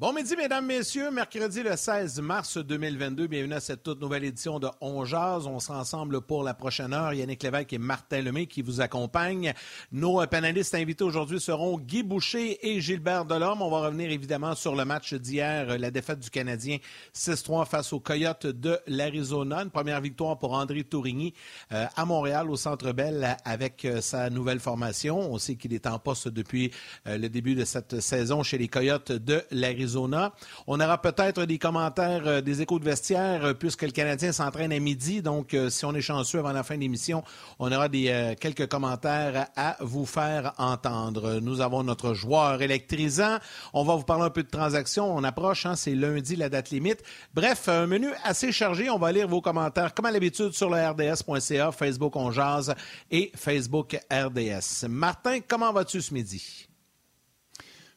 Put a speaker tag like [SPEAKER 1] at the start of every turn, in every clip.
[SPEAKER 1] Bon midi, mesdames, messieurs. Mercredi le 16 mars 2022. Bienvenue à cette toute nouvelle édition de On Jazz. On sera ensemble pour la prochaine heure. Yannick Lévesque et Martin Lemay qui vous accompagnent. Nos panélistes invités aujourd'hui seront Guy Boucher et Gilbert Delorme. On va revenir évidemment sur le match d'hier, la défaite du Canadien 6-3 face aux Coyotes de l'Arizona. Une première victoire pour André Tourigny euh, à Montréal, au Centre Bell, avec euh, sa nouvelle formation. On sait qu'il est en poste depuis euh, le début de cette saison chez les Coyotes de l'Arizona. On aura peut-être des commentaires euh, des échos de vestiaire euh, puisque le Canadien s'entraîne à midi. Donc, euh, si on est chanceux avant la fin de l'émission, on aura des, quelques commentaires à vous faire entendre. Nous avons notre joueur électrisant. On va vous parler un peu de transactions. On approche, hein, c'est lundi la date limite. Bref, un menu assez chargé. On va lire vos commentaires comme à l'habitude sur le RDS.ca, Facebook On Jazz et Facebook RDS. Martin, comment vas-tu ce midi?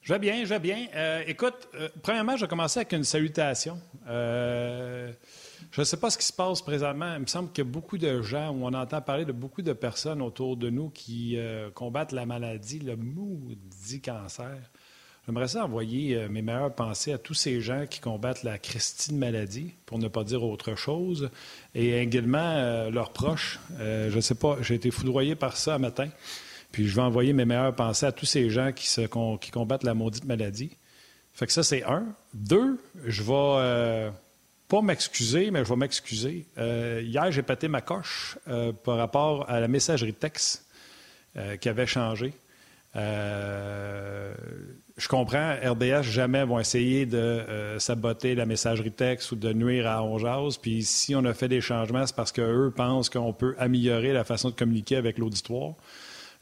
[SPEAKER 2] Je vais bien, je vais bien. Euh, écoute, euh, premièrement, je vais commencer avec une salutation. Euh, je ne sais pas ce qui se passe présentement. Il me semble qu'il y a beaucoup de gens, où on entend parler de beaucoup de personnes autour de nous qui combattent la maladie, le maudit cancer. J'aimerais ça envoyer mes meilleures pensées à tous ces gens qui combattent la Christine maladie, pour ne pas dire autre chose, et également leurs proches. je ne sais pas, j'ai été foudroyé par ça un matin. Puis je vais envoyer mes meilleures pensées à tous ces gens qui, se, qui combattent la maudite maladie. Fait que ça, c'est un. Deux, je vais euh, pas m'excuser, mais je vais m'excuser. Euh, hier, j'ai pété ma coche euh, par rapport à la messagerie texte qui avait changé. je comprends, RDS jamais vont essayer de saboter la messagerie texte ou de nuire à Onjaz. Puis si on a fait des changements, c'est parce qu'eux pensent qu'on peut améliorer la façon de communiquer avec l'auditoire.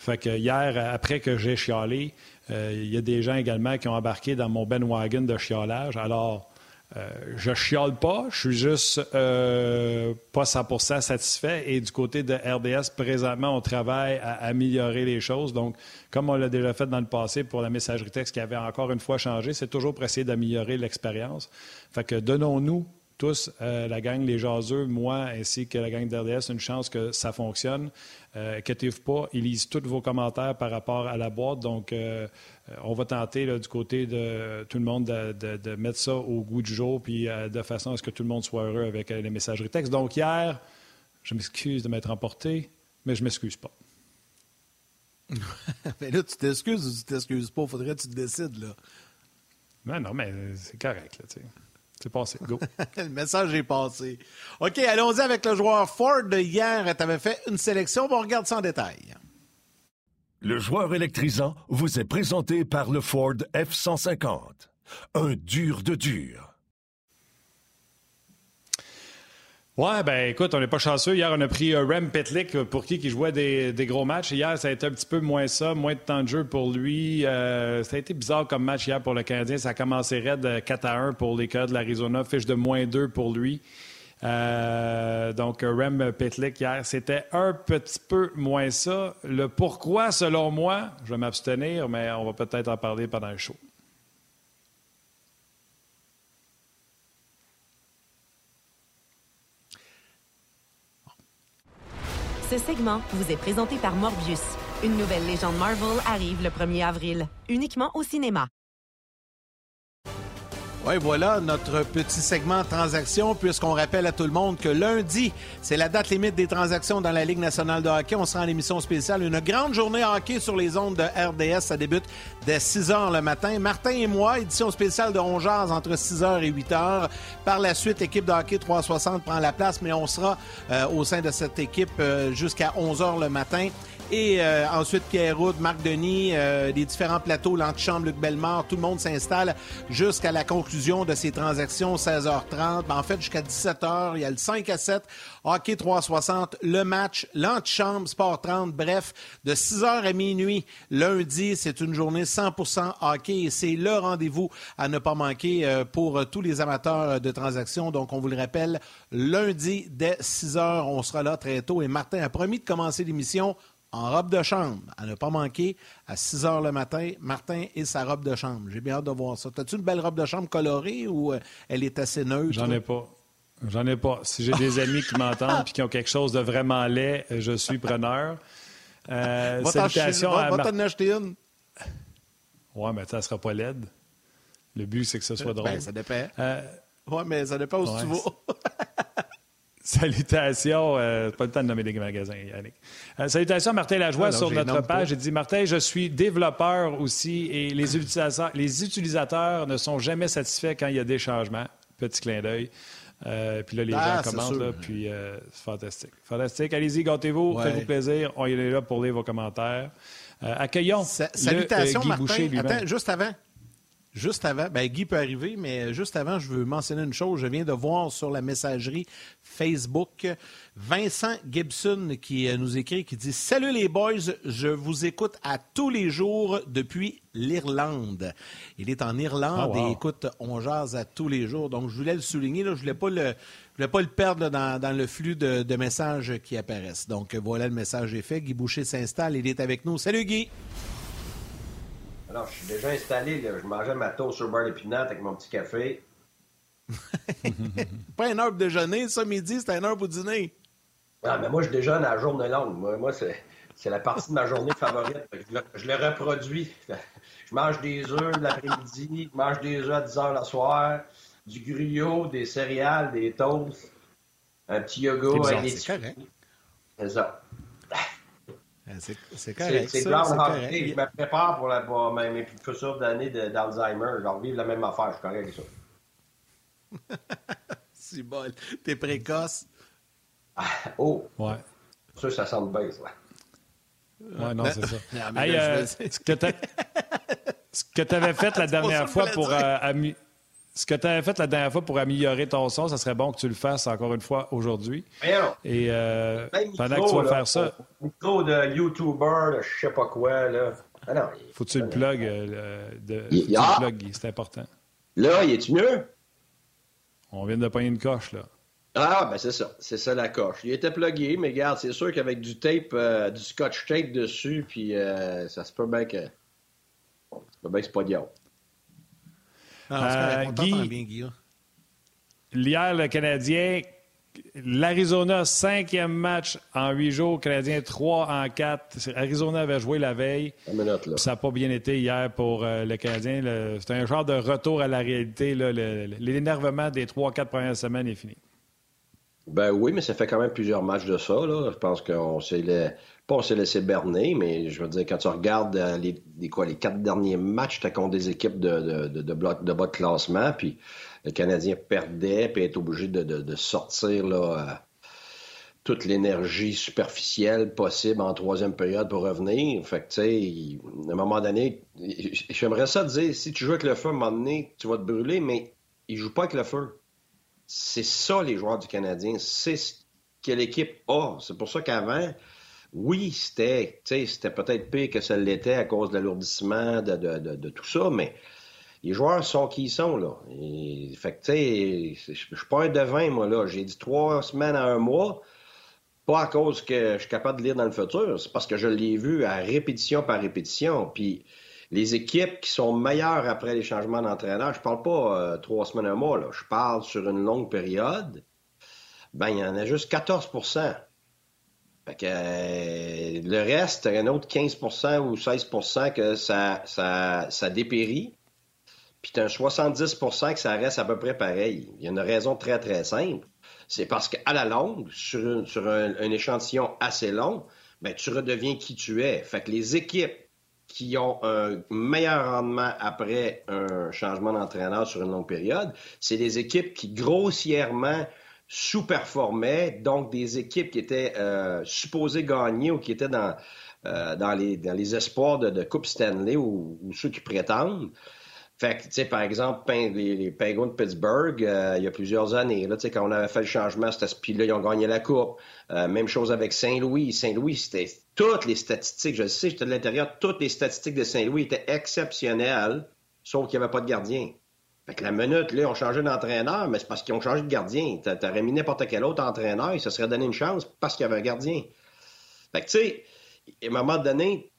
[SPEAKER 2] Fait que hier, après que j'ai chialé, euh, il y a des gens également qui ont embarqué dans mon Ben Wagon de chiolage. Alors, euh, je chiale pas, je suis juste euh, pas 100% satisfait. Et du côté de RDS, présentement, on travaille à améliorer les choses. Donc, comme on l'a déjà fait dans le passé pour la messagerie texte qui avait encore une fois changé, c'est toujours pour essayer d'améliorer l'expérience. Fait que donnons-nous tous, la gang Les Jaseux, moi ainsi que la gang d'RDS, une chance que ça fonctionne. Euh, inquiétez-vous pas, ils lisent tous vos commentaires par rapport à la boîte. Donc, euh, euh, on va tenter du côté de tout le monde de, mettre ça au goût du jour, puis de façon à ce que tout le monde soit heureux avec les messageries textes. Donc, hier, je m'excuse de m'être emporté, mais je m'excuse pas.
[SPEAKER 1] mais là, tu t'excuses ou tu t'excuses pas? Faudrait que tu te décides, là.
[SPEAKER 2] Non, non, mais c'est correct, là, tu sais. C'est passé. Go.
[SPEAKER 1] le message est passé. OK, allons-y avec le joueur Ford. Hier, tu avais fait une sélection. On regarde ça en détail.
[SPEAKER 3] Le joueur électrisant vous est présenté par le Ford F-150. Un dur de dur.
[SPEAKER 2] Ouais, ben écoute, on n'est pas chanceux. Hier, on a pris euh, Rem Petlik euh, pour qui qui jouait des, gros matchs. Hier, ça a été un petit peu moins ça, moins de temps de jeu pour lui. Euh, ça a été bizarre comme match hier pour le Canadien. Ça a commencé raide 4 à 1 pour les cas de l'Arizona, fiche de moins 2 pour lui. donc, Rem Petlik hier, c'était un petit peu moins ça. Le pourquoi, selon moi, je vais m'abstenir, mais on va peut-être en parler pendant le show.
[SPEAKER 4] Ce segment vous est présenté par Morbius. Une nouvelle légende Marvel arrive le 1er avril, uniquement au cinéma.
[SPEAKER 1] Oui, voilà notre petit segment transaction, puisqu'on rappelle à tout le monde que lundi, c'est la date limite des transactions dans la Ligue nationale de hockey. On sera en émission spéciale. Une grande journée hockey sur les ondes de RDS. Ça débute dès 6 h le matin. Martin et moi, édition spéciale de Rongeurs entre 6 h et 8 h. Par la suite, l'équipe de hockey 360 prend la place, mais on sera euh, au sein de cette équipe euh, jusqu'à 11 h le matin. Et euh, ensuite, Pierre Roud, Marc Denis, euh, les différents plateaux, l'antichambre, Luc Bellemare, tout le monde s'installe jusqu'à la conclusion de ces transactions, 16h30. Ben, en fait, jusqu'à 17h, il y a le 5 à 7, Hockey 360, le match, l'antichambre, Sport 30. Bref, de 6h à minuit, lundi, c'est une journée 100% hockey et c'est le rendez-vous à ne pas manquer euh, pour tous les amateurs de transactions. Donc, on vous le rappelle, lundi dès 6h, on sera là très tôt et Martin a promis de commencer l'émission en robe de chambre, à ne pas manquer, à 6 h le matin, Martin et sa robe de chambre. J'ai bien hâte de voir ça. As-tu une belle robe de chambre colorée ou euh, elle est assez neutre?
[SPEAKER 2] J'en ai pas. J'en ai pas. Si j'ai des amis qui m'entendent et qui ont quelque chose de vraiment laid, je suis preneur.
[SPEAKER 1] Euh, va salutations à va, t'en acheter une.
[SPEAKER 2] Ouais, mais ça ne sera pas laide. Le but, c'est que ce soit ben, drôle.
[SPEAKER 1] ça dépend. Euh, oui, mais ça dépend où tu vas.
[SPEAKER 2] Salutations, euh, pas le temps de nommer des magasins, Yannick. Euh, salutations à Martin Lajoie ah, sur notre page. J'ai dit Martin, je suis développeur aussi et les utilisateurs, les utilisateurs ne sont jamais satisfaits quand il y a des changements. Petit clin d'œil. Euh, puis là, les ah, gens commentent, là, puis c'est fantastique. Fantastique. Allez-y, gâtez-vous, faites-vous plaisir. On est là pour lire vos commentaires. accueillons. salutations, Martin.
[SPEAKER 1] Attends, juste avant. Juste avant, ben Guy peut arriver, mais juste avant, je veux mentionner une chose. Je viens de voir sur la messagerie Facebook Vincent Gibson qui euh, nous écrit, qui dit Salut les boys, je vous écoute à tous les jours depuis l'Irlande. Il est en Irlande ah, et écoute On jase à tous les jours. Donc, je voulais le souligner, là, je ne voulais pas le, voulais pas le perdre dans, le flux de, de, messages qui apparaissent. Donc, voilà, le message est fait. Guy Boucher s'installe, il est avec nous. Salut Guy!
[SPEAKER 5] Alors, je suis déjà installé. Là. Je mangeais ma toast sur beurre d'épinate avec mon petit café.
[SPEAKER 1] pas une heure pour déjeuner, ça, midi, c'est une heure pour dîner.
[SPEAKER 5] Ah, mais moi, je déjeune à la journée longue. Moi, c'est, la partie de ma journée favorite. Je le, reproduis. Je mange des œufs l'après-midi, je mange des œufs à 10 heures le soir, du gruyot, des céréales, des toasts, un petit yoga avec des C'est ça.
[SPEAKER 1] Euh, c'est correct. C'est clair,
[SPEAKER 5] Je me prépare pour, la, pour mes futures d'années d'Alzheimer. Je vais revivre la même affaire. Je suis correct avec
[SPEAKER 1] ça. c'est bon. T'es précoce?
[SPEAKER 5] Ah, oh!
[SPEAKER 2] Ouais.
[SPEAKER 5] Ça, ça sent bien, ça.
[SPEAKER 2] Ouais, non, c'est ça. Euh, ce que tu avais fait la dernière fois pour euh, ce que tu avais fait la dernière fois pour améliorer ton son, ça serait bon que tu le fasses encore une fois aujourd'hui. Et euh, pendant que tu vas faire ça.
[SPEAKER 5] Micro de YouTuber, de je sais pas quoi, là.
[SPEAKER 2] Ah Faut que tu le plug, euh, de... il... Ah! c'est important.
[SPEAKER 5] Là, il est-tu mieux?
[SPEAKER 2] On vient de pogner une coche, là.
[SPEAKER 5] Ah, ben c'est ça. C'est ça la coche. Il était plugué, mais regarde, c'est sûr qu'avec du tape, euh, du scotch tape dessus, puis ça se peut bien que. Ça peut bien que c'est pas diable.
[SPEAKER 2] Euh, Guy, Hier, le Canadien, l'Arizona, cinquième match en huit jours, Canadien trois en quatre. Arizona avait joué la veille. Ça n'a pas bien été hier pour euh, le Canadien. C'est un genre de retour à la réalité. L'énervement des trois, quatre premières semaines est fini.
[SPEAKER 5] Ben oui, mais ça fait quand même plusieurs matchs de ça. Je pense qu'on s'est pas laissé berner, mais je veux dire, quand tu regardes euh, les, quoi, les quatre derniers matchs, tu contre des équipes de, de, de, bas de classement, puis le Canadien perdait, puis est obligé de, sortir là, euh, toute l'énergie superficielle possible en troisième période pour revenir. Fait que, tu sais, à un moment donné, j'aimerais ça dire, si tu joues avec le feu, à un moment donné, tu vas te brûler, mais il joue pas avec le feu. C'est ça, les joueurs du Canadien. C'est ce que l'équipe a. C'est pour ça qu'avant, oui, c'était, peut-être pire que ça l'était à cause de l'alourdissement, de, tout ça, mais les joueurs sont qui ils sont, là. fait tu sais, je suis pas un devin, moi, là. J'ai dit trois semaines à un mois, pas à cause que je suis capable de lire dans le futur, c'est parce que je l'ai vu à répétition par répétition. Les équipes qui sont meilleures après les changements d'entraîneur, je parle pas euh, trois semaines, un mois. Je parle sur une longue période. Ben, il y en a juste 14% fait que, euh, le reste, un autre 15% ou 16% que ça, dépérit. Puis as un 70% que ça reste à peu près pareil. Il y a une raison très, très simple. C'est parce qu'à la longue, sur, sur un, échantillon assez long, ben, tu redeviens qui tu es. Fait que les équipes qui ont un meilleur rendement après un changement d'entraîneur sur une longue période, c'est des équipes qui grossièrement sous-performaient, donc des équipes qui étaient euh, supposées gagner ou qui étaient dans, euh, dans, les, dans les espoirs de, Coupe Stanley ou, ceux qui prétendent. Fait que, tu sais, par exemple, les, les Penguins de Pittsburgh, euh, il y a plusieurs années, là, tu sais, quand on avait fait le changement, puis là, ils ont gagné la Coupe. même chose avec Saint-Louis. Saint-Louis, c'était toutes les statistiques, je sais, j'étais de l'intérieur, toutes les statistiques de Saint-Louis étaient exceptionnelles, sauf qu'il n'y avait pas de gardien. Fait que la minute, là, ont changé d'entraîneur, mais c'est parce qu'ils ont changé de gardien. T'aurais mis n'importe quel autre entraîneur, il se serait donné une chance parce qu'il y avait un gardien. Fait que, tu sais, à un moment donné,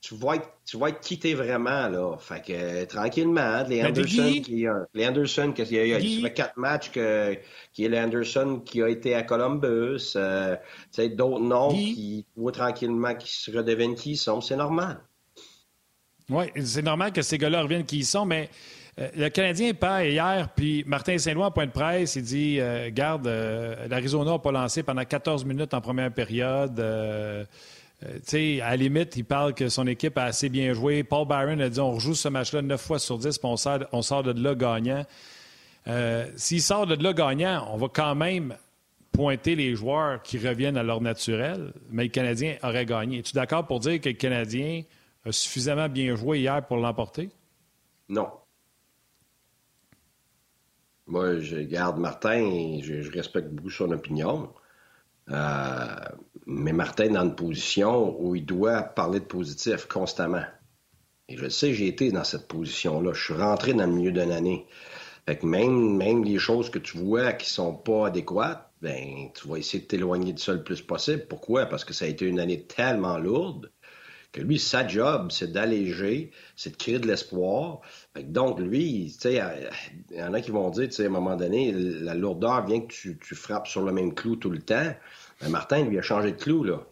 [SPEAKER 5] tu, vas être, tu quitté vraiment, là. Fait que, tranquillement, les Anderson, qui, les Anderson, qui, il y a, il quatre matchs que, qui est l'Anderson qui a été à Columbus, euh, d'autres noms qui, voient tranquillement, qui se redeviennent qui ils sont, c'est normal.
[SPEAKER 2] Oui, c'est normal que ces gars-là reviennent qui ils sont, mais euh, le Canadien perd hier, puis Martin Saint-Louis, en point de presse, il dit euh, Garde, l'Arizona n'a pas lancé pendant 14 minutes en première période. Euh, à la limite, il parle que son équipe a assez bien joué. Paul Byron a dit on rejoue ce match-là 9 fois sur 10 puis on sort, de là gagnant. Euh, s'il sort de là gagnant, on va quand même pointer les joueurs qui reviennent à leur naturel, mais le Canadien aurait gagné. Es-tu d'accord pour dire que le Canadien a suffisamment bien joué hier pour l'emporter?
[SPEAKER 5] Non. Moi, je garde Martin, je, je respecte beaucoup son opinion. Euh, mais Martin est dans une position où il doit parler de positif constamment. Et je sais, j'ai été dans cette position-là. Je suis rentré dans le milieu d'une année. Fait que même, même les choses que tu vois qui sont pas adéquates, ben, tu vas essayer de t'éloigner de ça le plus possible. Pourquoi? Parce que ça a été une année tellement lourde que lui, sa job, c'est d'alléger, c'est de créer de l'espoir. Donc, lui, tu sais, il y en a qui vont dire, tu à un moment donné, la lourdeur vient que tu, frappes sur le même clou tout le temps. Mais Martin, lui, a changé de clou, là.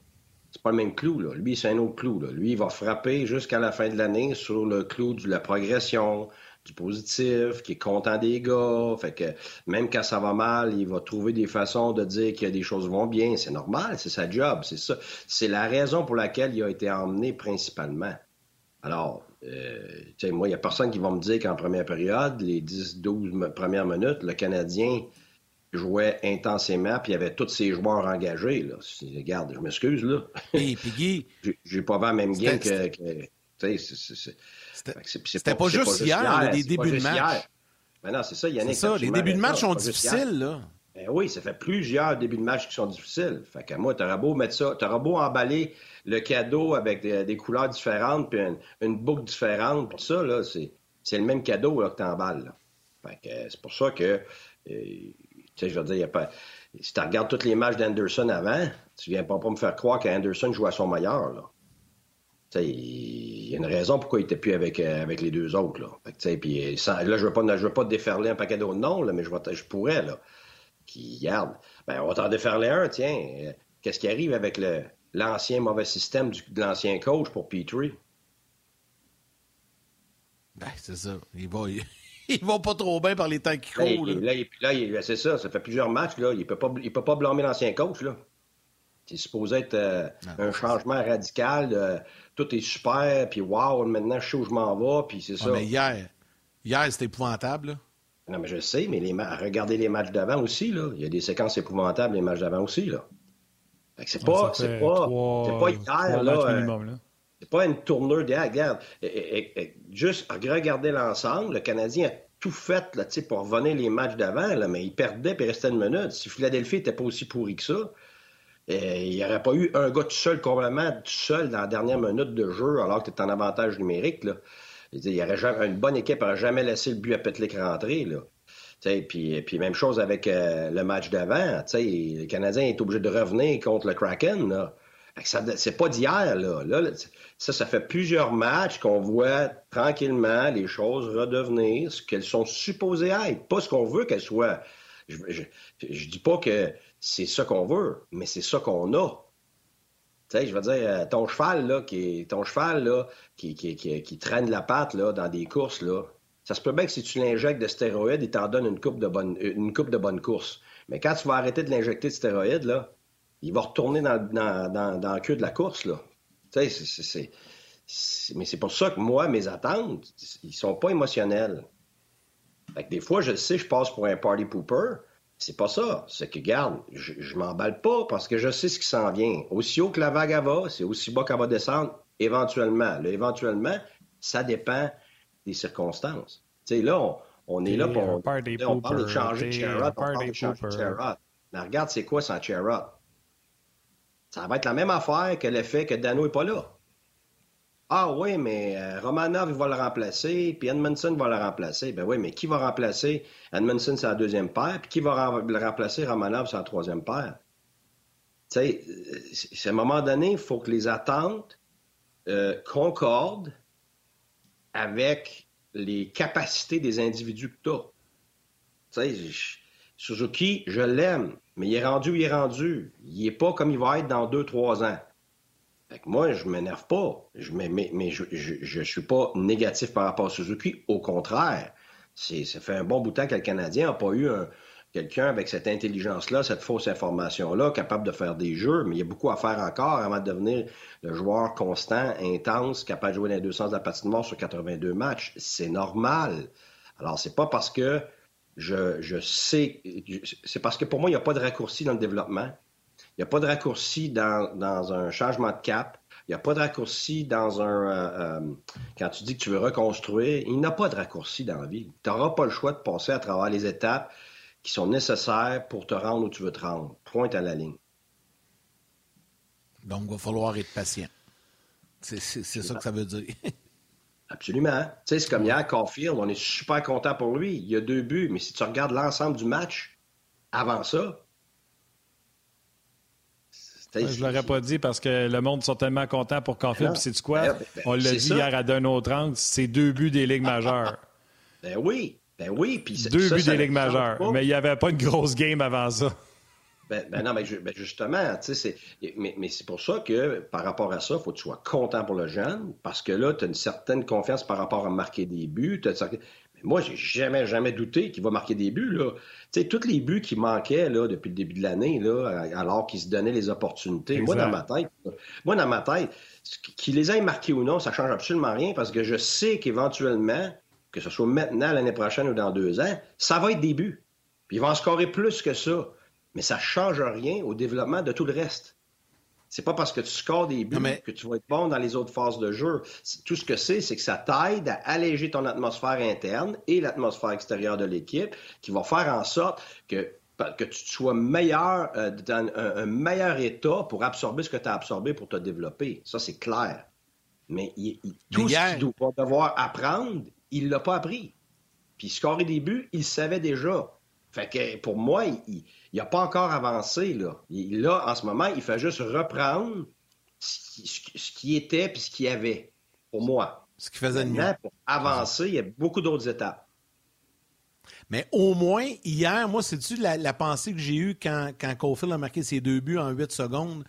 [SPEAKER 5] C'est pas le même clou, là. Lui, c'est un autre clou, là. Lui, il va frapper jusqu'à la fin de l'année sur le clou de la progression, du positif, qui est content des gars. Fait que même quand ça va mal, il va trouver des façons de dire a des choses vont bien. C'est normal, c'est sa job, c'est ça. C'est la raison pour laquelle il a été emmené principalement. Alors, euh, moi, il n'y a personne qui va me dire qu'en première période, les 10-12 premières minutes, le Canadien jouait intensément, puis il y avait tous ses joueurs engagés. Là. Regarde, je m'excuse, là.
[SPEAKER 1] Et.
[SPEAKER 5] J'ai pas vu la même game que... que
[SPEAKER 1] c'était pas, juste hier, les débuts de match.
[SPEAKER 5] Mais non, c'est ça, Yannick.
[SPEAKER 1] C'est ça, les débuts de match sont difficiles, là.
[SPEAKER 5] Ben oui, ça fait plusieurs débuts de match qui sont difficiles. Fait que moi, t'auras beau mettre ça, t'auras beau emballer le cadeau avec des, couleurs différentes, puis une, boucle différente, puis tout ça, là, c'est, le même cadeau là, que t'emballes. Fait que c'est pour ça que, euh, tu sais, je veux dire. Si tu regardes tous les matchs d'Anderson avant, tu viens pas, me faire croire qu'Anderson joue à son meilleur, là il y a une raison pourquoi il n'était plus avec, euh, avec les deux autres. Là, puis, euh, là je ne veux, veux pas déferler un paquet d'autres noms, là, mais je, pourrais. Là, qui garde. Ben, on va t'en déferler un, tiens. Euh, qu'est-ce qui arrive avec le, l'ancien mauvais système de l'ancien coach pour Petrie?
[SPEAKER 1] Ben, c'est ça. Il va, il, va pas trop bien par les temps qui courent.
[SPEAKER 5] Là, là, c'est ça. Ça fait plusieurs matchs. Là. Il ne peut pas, il peut pas blâmer l'ancien coach. Là. C'est supposé être un changement radical tout est super, puis wow, maintenant je sais où je m'en vais, puis c'est ça.
[SPEAKER 1] mais hier, hier c'était épouvantable.
[SPEAKER 5] Non, mais je sais, mais les regardez les matchs d'avant aussi, là. Il y a des séquences épouvantables, les matchs d'avant aussi, là. c'est pas, c'est pas, c'est pas hier, là. C'est pas une tournure d'hier. Regarde, juste regarder l'ensemble, le Canadien a tout fait là, pour revenir les matchs d'avant, mais il perdait puis il restait une minute. Si Philadelphie n'était pas aussi pourri que ça, il n'y aurait pas eu un gars tout seul, complètement tout seul dans la dernière minute de jeu, alors que tu es en avantage numérique. Il y aurait jamais, une bonne équipe n'aurait jamais laissé le but à Petlik rentrer. Là. Puis, puis même chose avec euh, le match d'avant. Le Canadien est obligé de revenir contre le Kraken. C'est pas d'hier. Là. ça, ça fait plusieurs matchs qu'on voit tranquillement les choses redevenir ce qu'elles sont supposées être, pas ce qu'on veut qu'elles soient. Je, dis pas que c'est ça qu'on veut, mais c'est ça qu'on a. Tu sais, je veux dire, euh, ton cheval, là, qui, ton cheval, là, qui, qui, qui, traîne la patte, là, dans des courses, là, ça se peut bien que si tu l'injectes de stéroïdes, il t'en donne une coupe de bonne, une coupe de bonne course. Mais quand tu vas arrêter de l'injecter de stéroïdes, là, il va retourner dans, dans, dans, dans le queue de la course, là. Tu sais, c'est, mais c'est pour ça que moi, mes attentes, ils sont pas émotionnels. Fait que des fois, je sais, je passe pour un party pooper, c'est pas ça. C'est que, garde, je, je m'emballe pas parce que je sais ce qui s'en vient. Aussi haut que la vague va, c'est aussi bas qu'elle va descendre éventuellement. Là, éventuellement, ça dépend des circonstances. Tu sais, là, on, est là pour... On, parle de changer de Charrot, on parle de changer de. Mais regarde, c'est quoi sans Charrot? Ça va être la même affaire que le fait que Dano n'est pas là. Ah oui, mais euh, Romanov, il va le remplacer, puis Edmondson va le remplacer. Ben oui, mais qui va remplacer Edmondson, c'est la deuxième paire, puis qui va le remplacer Romanov, c'est la troisième paire? sais, à un moment donné, il faut que les attentes euh, concordent avec les capacités des individus que tu as. Tu sais, Suzuki, je l'aime, mais il est rendu, il est rendu. Il n'est pas comme il va être dans deux, trois ans. Fait moi, je m'énerve pas. Je, mais, mais, je ne suis pas négatif par rapport à Suzuki. Au contraire, ça fait un bon bout de temps que le Canadien n'a pas eu quelqu'un avec cette intelligence-là, cette fausse information-là, capable de faire des jeux, mais il y a beaucoup à faire encore avant de devenir le joueur constant, intense, capable de jouer dans les deux sens de la patinoire sur 82 matchs. C'est normal. Alors, c'est pas parce que je, sais. C'est parce que pour moi, il n'y a pas de raccourci dans le développement. Il n'y a pas de raccourci dans, un changement de cap. Il n'y a pas de raccourci dans un. Euh, euh, quand tu dis que tu veux reconstruire, il n'y a pas de raccourci dans la vie. Tu n'auras pas le choix de passer à travers les étapes qui sont nécessaires pour te rendre où tu veux te rendre. Pointe à la ligne.
[SPEAKER 1] Donc, il va falloir être patient. C'est ça que ça veut dire.
[SPEAKER 5] Absolument. Tu sais, c'est comme hier, Caulfield, on est super content pour lui. Il y a deux buts, mais si tu regardes l'ensemble du match, avant ça,
[SPEAKER 2] je ne l'aurais pas dit parce que le monde sont tellement contents pour Caulfield. Puis c'est quoi? Ben, ben, on l'a dit hier à d'un autre angle, c'est deux buts des Ligues majeures.
[SPEAKER 5] ben oui, ben oui. Puis
[SPEAKER 2] deux buts des Ligues majeures. Mais il n'y avait pas une grosse game avant ça.
[SPEAKER 5] Ben, ben, non, mais ben justement, c'est, mais, mais c'est pour ça que par rapport à ça, il faut que tu sois content pour le jeune, parce que là, tu as une certaine confiance par rapport à marquer des buts. Mais moi, j'ai jamais, jamais douté qu'il va marquer des buts. Là. sais, tous les buts qui manquaient là, depuis le début de l'année, là, alors qu'il se donnait les opportunités. Moi, dans ma tête, moi, dans ma tête, qu'il les ait marqués ou non, ça change absolument rien parce que je sais qu'éventuellement, que ce soit maintenant, l'année prochaine ou dans deux ans, ça va être des buts. Puis il va en scorer plus que ça mais ça ne change rien au développement de tout le reste. C'est pas parce que tu scores des buts que tu vas être bon dans les autres phases de jeu. Tout ce que c'est, c'est que ça t'aide à alléger ton atmosphère interne et l'atmosphère extérieure de l'équipe, qui va faire en sorte que que tu sois meilleur, euh, dans un, meilleur état pour absorber ce que tu as absorbé pour te développer. Ça, c'est clair. Mais tout ce qu'il doit devoir apprendre, il l'a pas appris. Puis scorer des buts, il savait déjà. Fait que pour moi, il, n'a pas encore avancé. Là. là, en ce moment, il fait juste reprendre ce qui, était puis ce qu'il y avait, pour moi.
[SPEAKER 1] Ce qui faisait Maintenant,
[SPEAKER 5] Pour avancer, il y a beaucoup d'autres étapes.
[SPEAKER 1] Mais au moins, hier, moi, c'est-tu la, pensée que j'ai eue quand, quand Caulfield a marqué ses deux buts en 8 secondes?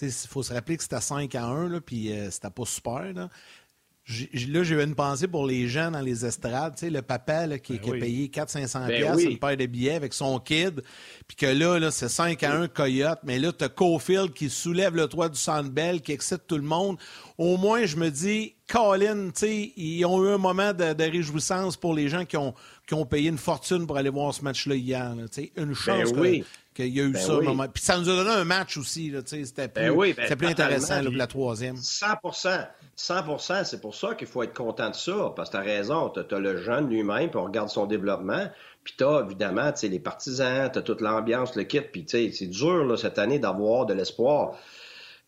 [SPEAKER 1] Il faut se rappeler que c'était 5 à 1, là, puis euh, c'était pas super. Là là, j'ai eu une pensée pour les gens dans les estrades. Tu sais, le papa là, qui, ben a payé 400-500$ ben une paire de billets avec son kid. Puis que là, là c'est 5 à 1 Coyote. Mais là, tu as Cofield qui soulève le toit du Sandbell, qui excite tout le monde. Au moins, je me dis, Colin, tu sais, ils ont eu un moment de, réjouissance pour les gens qui ont, qui ont payé une fortune pour aller voir ce match-là hier. tu sais, une ben chance qu'il y a eu ça. Moment. Puis ça nous a donné un match aussi. C'était plus, plus intéressant là, la troisième.
[SPEAKER 5] 100 100 c'est pour ça qu'il faut être content de ça, parce que tu as raison, tu as, le jeune lui-même, puis on regarde son développement, puis tu as évidemment les partisans, tu as toute l'ambiance, le kit, puis c'est dur là, cette année d'avoir de l'espoir.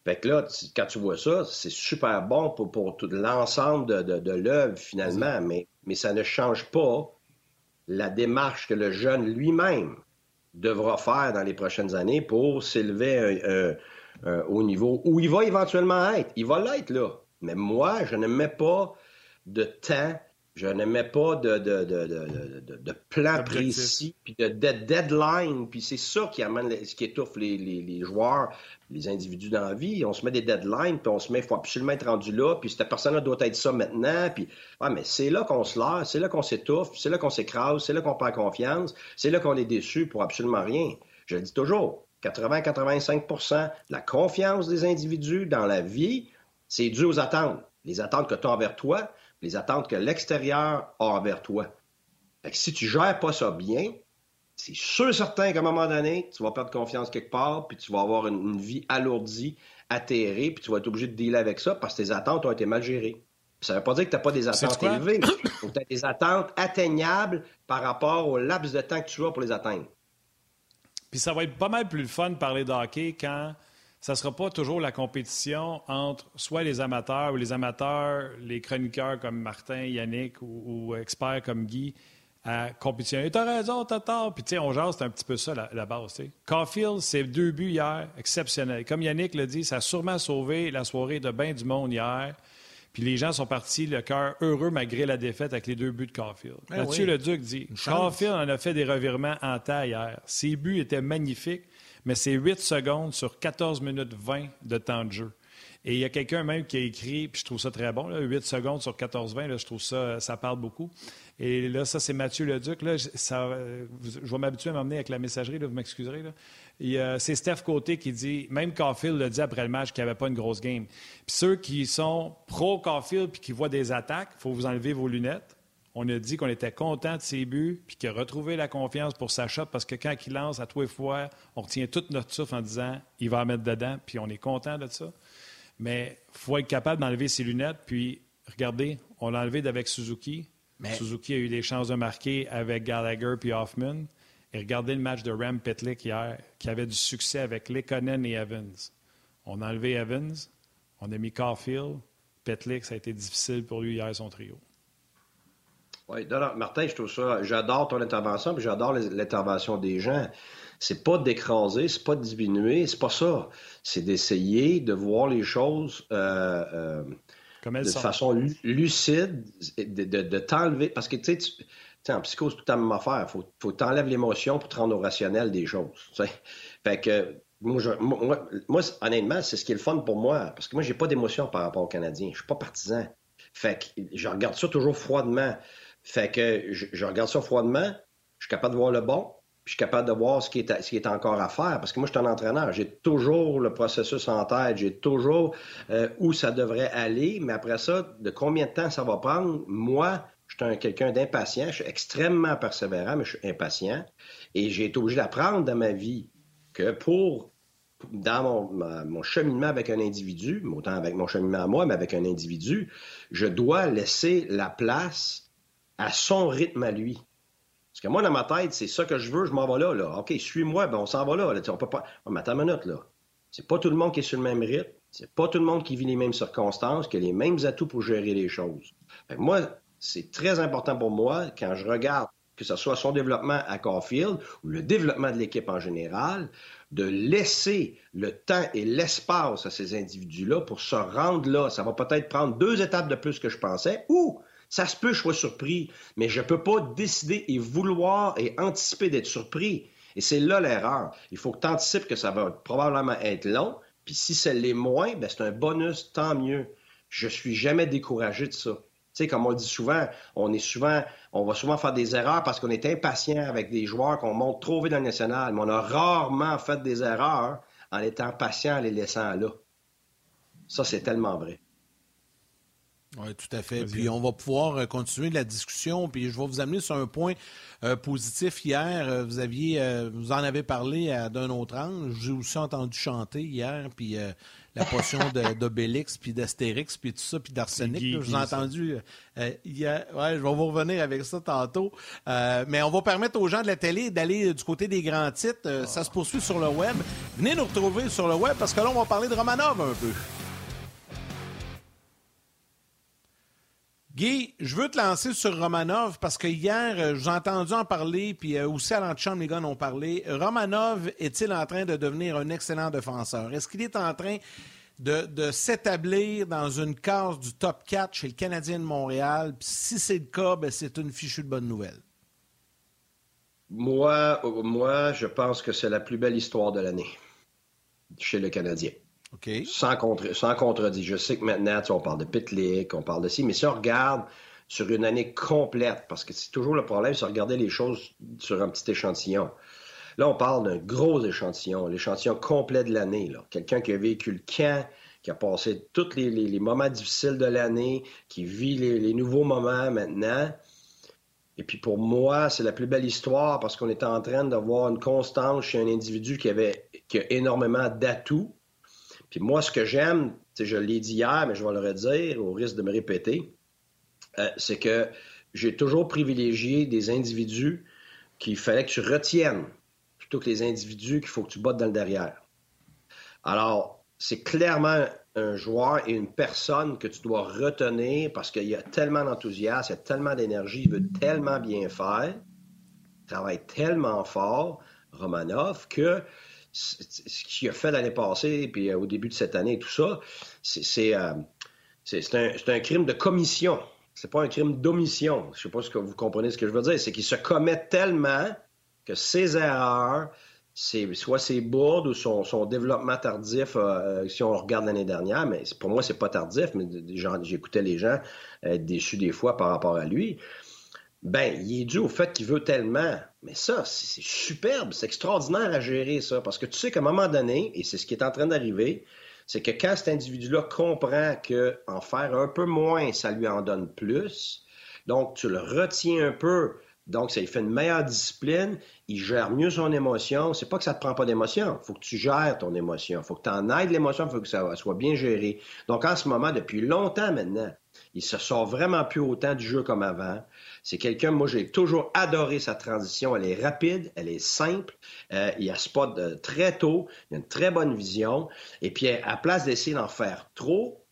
[SPEAKER 5] Fait que là, quand tu vois ça, c'est super bon pour, pour tout l'ensemble de, de, l'œuvre finalement, mais, mais ça ne change pas la démarche que le jeune lui-même devra faire dans les prochaines années pour s'élever au niveau où il va éventuellement être. Il va l'être là. Mais moi, je ne mets pas de temps, je ne mets pas de, de, de, de plan précis, puis de, deadline. Puis c'est ça qui amène, ce qui étouffe les, les, joueurs, les individus dans la vie. On se met des deadlines, puis on se met, il faut absolument être rendu là, puis cette personne-là doit être ça maintenant. Puis, ouais, mais c'est là qu'on se leurre, c'est là qu'on s'étouffe, c'est là qu'on s'écrase, c'est là qu'on perd confiance, c'est là qu'on est déçu pour absolument rien. Je le dis toujours. 80-85% de la confiance des individus dans la vie c'est dû aux attentes. Les attentes que tu as envers toi, les attentes que l'extérieur a envers toi. Fait que si tu gères pas ça bien, c'est sûr certain qu'à un moment donné, tu vas perdre confiance quelque part, puis tu vas avoir une, vie alourdie, atterrée, puis tu vas être obligé de dealer avec ça parce que tes attentes ont été mal gérées. ça ne veut pas dire que tu n'as pas des attentes élevées. Tu as des attentes atteignables par rapport au laps de temps que tu as pour les atteindre.
[SPEAKER 2] Puis ça va être pas mal plus fun de parler de hockey quand ça ne sera pas toujours la compétition entre soit les amateurs ou les amateurs, les chroniqueurs comme Martin, Yannick ou, experts comme Guy, à compétitionner. T'as raison, t'as tort. Puis, tu sais, on jase, c'est un petit peu ça, la, base, tu sais. Caulfield, c'est deux buts hier, exceptionnels. Comme Yannick l'a dit, ça a sûrement sauvé la soirée de bien du monde hier. Puis les gens sont partis le cœur heureux malgré la défaite avec les deux buts de Caulfield. Ben Mathieu le Leduc dit Caulfield en a fait des revirements en taille hier. Ses buts étaient magnifiques, mais c'est 8 secondes sur 14 minutes 20 de temps de jeu. Et il y a quelqu'un même qui a écrit, puis je trouve ça très bon, là, 8 secondes sur 14-20, je trouve ça, ça parle beaucoup. Et là, ça, c'est Mathieu Leduc. Là, ça, je vais m'habituer à m'emmener avec la messagerie, vous m'excuserez. C'est Steph Côté qui dit, même Caulfield l'a dit après le match, qu'il n'y avait pas une grosse game. Puis ceux qui sont pro-Caulfield puis qui voient des attaques, il faut vous enlever vos lunettes. On a dit qu'on était content de ses buts, puis qu'il a retrouvé la confiance pour sa shot, parce que quand il lance à tous les fois, on retient toute notre souffle en disant il va en mettre dedans, puis on est content de ça. Mais il faut être capable d'enlever ses lunettes. Puis, regardez, on l'a enlevé avec Suzuki. Suzuki a eu des chances de marquer avec Gallagher puis Hoffman. Et regardez le match de Ram Petlick hier, qui avait du succès avec Lekonen et Evans. On a enlevé Evans, on a mis Caulfield. Petlick, ça a été difficile pour lui hier, son trio.
[SPEAKER 5] Oui, Martin, je trouve ça. J'adore ton intervention, puis j'adore l'intervention des gens c'est pas d'écraser, c'est pas de diminuer, c'est pas ça. C'est d'essayer de voir les choses euh, euh, de façon lucide, de, t'enlever. Parce que, tu sais, en psychose, tout la même affaire. Il faut, faut t'enlèves l'émotion pour te rendre au rationnel des choses. Fait que, moi, moi, honnêtement, c'est ce qui est le fun pour moi. Parce que moi, j'ai pas d'émotion par rapport aux Canadiens. Je suis pas partisan. Fait que je regarde ça toujours froidement. Fait que je regarde ça froidement. Je suis capable de voir le bon, je suis capable de voir ce qui, est, ce qui est encore à faire. Parce que moi, je suis un entraîneur. J'ai toujours le processus en tête. J'ai toujours euh, où ça devrait aller. Mais après ça, de combien de temps ça va prendre? Moi, je suis quelqu'un d'impatient. Je suis extrêmement persévérant, mais je suis impatient. Et j'ai été obligé d'apprendre dans ma vie que pour, dans mon, mon, cheminement avec un individu, autant avec mon cheminement à moi, mais avec un individu, je dois laisser la place à son rythme à lui. Parce que moi, dans ma tête, c'est ça que je veux, je m'en vais là, là. OK, suis-moi, ben on s'en va là. On peut pas. Attends une minute, là. C'est pas tout le monde qui est sur le même rythme. C'est pas tout le monde qui vit les mêmes circonstances, qui a les mêmes atouts pour gérer les choses. moi, c'est très important pour moi, quand je regarde que ce soit son développement à Caulfield ou le développement de l'équipe en général, de laisser le temps et l'espace à ces individus-là pour se rendre là. Ça va peut-être prendre deux étapes de plus que je pensais, ou ça se peut je sois surpris, mais je ne peux pas décider et vouloir et anticiper d'être surpris. Et c'est là l'erreur. Il faut que tu anticipes que ça va probablement être long, puis si c'est les moins, ben c'est un bonus, tant mieux. Je suis jamais découragé de ça. Tu sais, comme on dit souvent, on est souvent, on va souvent faire des erreurs parce qu'on est impatient avec des joueurs qu'on monte trop vite dans le national, mais on a rarement fait des erreurs en étant patient en les laissant là. Ça, c'est tellement vrai.
[SPEAKER 1] Oui, tout à fait. Puis on va pouvoir euh, continuer la discussion. Puis je vais vous amener sur un point euh, positif. Hier, euh, vous aviez, vous en avez parlé d'un autre angle. J'ai aussi entendu chanter hier, puis la potion d'Obélix, puis d'Astérix, puis tout ça, puis d'Arsenic. Je vous ai entendu hier. Ouais, je vais vous revenir avec ça tantôt. mais on va permettre aux gens de la télé d'aller du côté des grands titres. Ça se poursuit sur le web. Venez nous retrouver sur le web parce que là, on va parler de Romanov un peu. Guy, je veux te lancer sur Romanov parce que hier, euh, j'ai entendu en parler, puis euh, aussi à l'antichambre, les gars en ont parlé. Romanov est-il en train de devenir un excellent défenseur? Est-ce qu'il est en train de, s'établir dans une case du top 4 chez le Canadien de Montréal? si c'est le cas, ben, c'est une fichue de bonne nouvelle.
[SPEAKER 5] Moi, moi, je pense que c'est la plus belle histoire de l'année chez le Canadien. Sans, contre, sans contredit. Je sais que maintenant, on parle de Pitlick, on parle de ci, mais si on regarde sur une année complète, parce que c'est toujours le problème, c'est regarder les choses sur un petit échantillon. Là, on parle d'un gros échantillon, l'échantillon complet de l'année. Quelqu'un qui a vécu le camp, qui a passé tous les, moments difficiles de l'année, qui vit les, nouveaux moments maintenant. Et puis pour moi, c'est la plus belle histoire parce qu'on est en train d'avoir une constance chez un individu qui avait qui a énormément d'atouts, puis moi, ce que j'aime, je l'ai dit hier, mais je vais le redire au risque de me répéter, euh, c'est que j'ai toujours privilégié des individus qu'il fallait que tu retiennes plutôt que les individus qu'il faut que tu bottes dans le derrière. Alors, c'est clairement un joueur et une personne que tu dois retenir parce qu'il y a tellement d'enthousiasme, il y a tellement d'énergie, il veut tellement bien faire, il travaille tellement fort, Romanov, que ce qu'il a fait l'année passée, puis euh, au début de cette année, tout ça, c'est euh, un, un, crime de commission. C'est pas un crime d'omission. Je sais pas que vous comprenez ce que je veux dire. C'est qu'il se commet tellement que ses erreurs, soit ses bourdes ou son, développement tardif, euh, si on regarde l'année dernière, mais pour moi, c'est pas tardif, mais j'écoutais les gens être déçus des fois par rapport à lui. Ben, il est dû au fait qu'il veut tellement. Mais ça, c'est superbe, c'est extraordinaire à gérer ça, parce que tu sais qu'à un moment donné, et c'est ce qui est en train d'arriver, c'est que quand cet individu-là comprend qu'en faire un peu moins, ça lui en donne plus, donc tu le retiens un peu, donc ça lui fait une meilleure discipline, il gère mieux son émotion. C'est pas que ça te prend pas d'émotion, faut que tu gères ton émotion, faut que tu en aides l'émotion, faut que ça soit bien géré. Donc en ce moment, depuis longtemps maintenant, il se sort vraiment plus autant du jeu comme avant. C'est quelqu'un, moi, j'ai toujours adoré sa transition. Elle est rapide, elle est simple. Euh, il a spot de très tôt, il a une très bonne vision. Et puis, à place d'essayer d'en faire trop,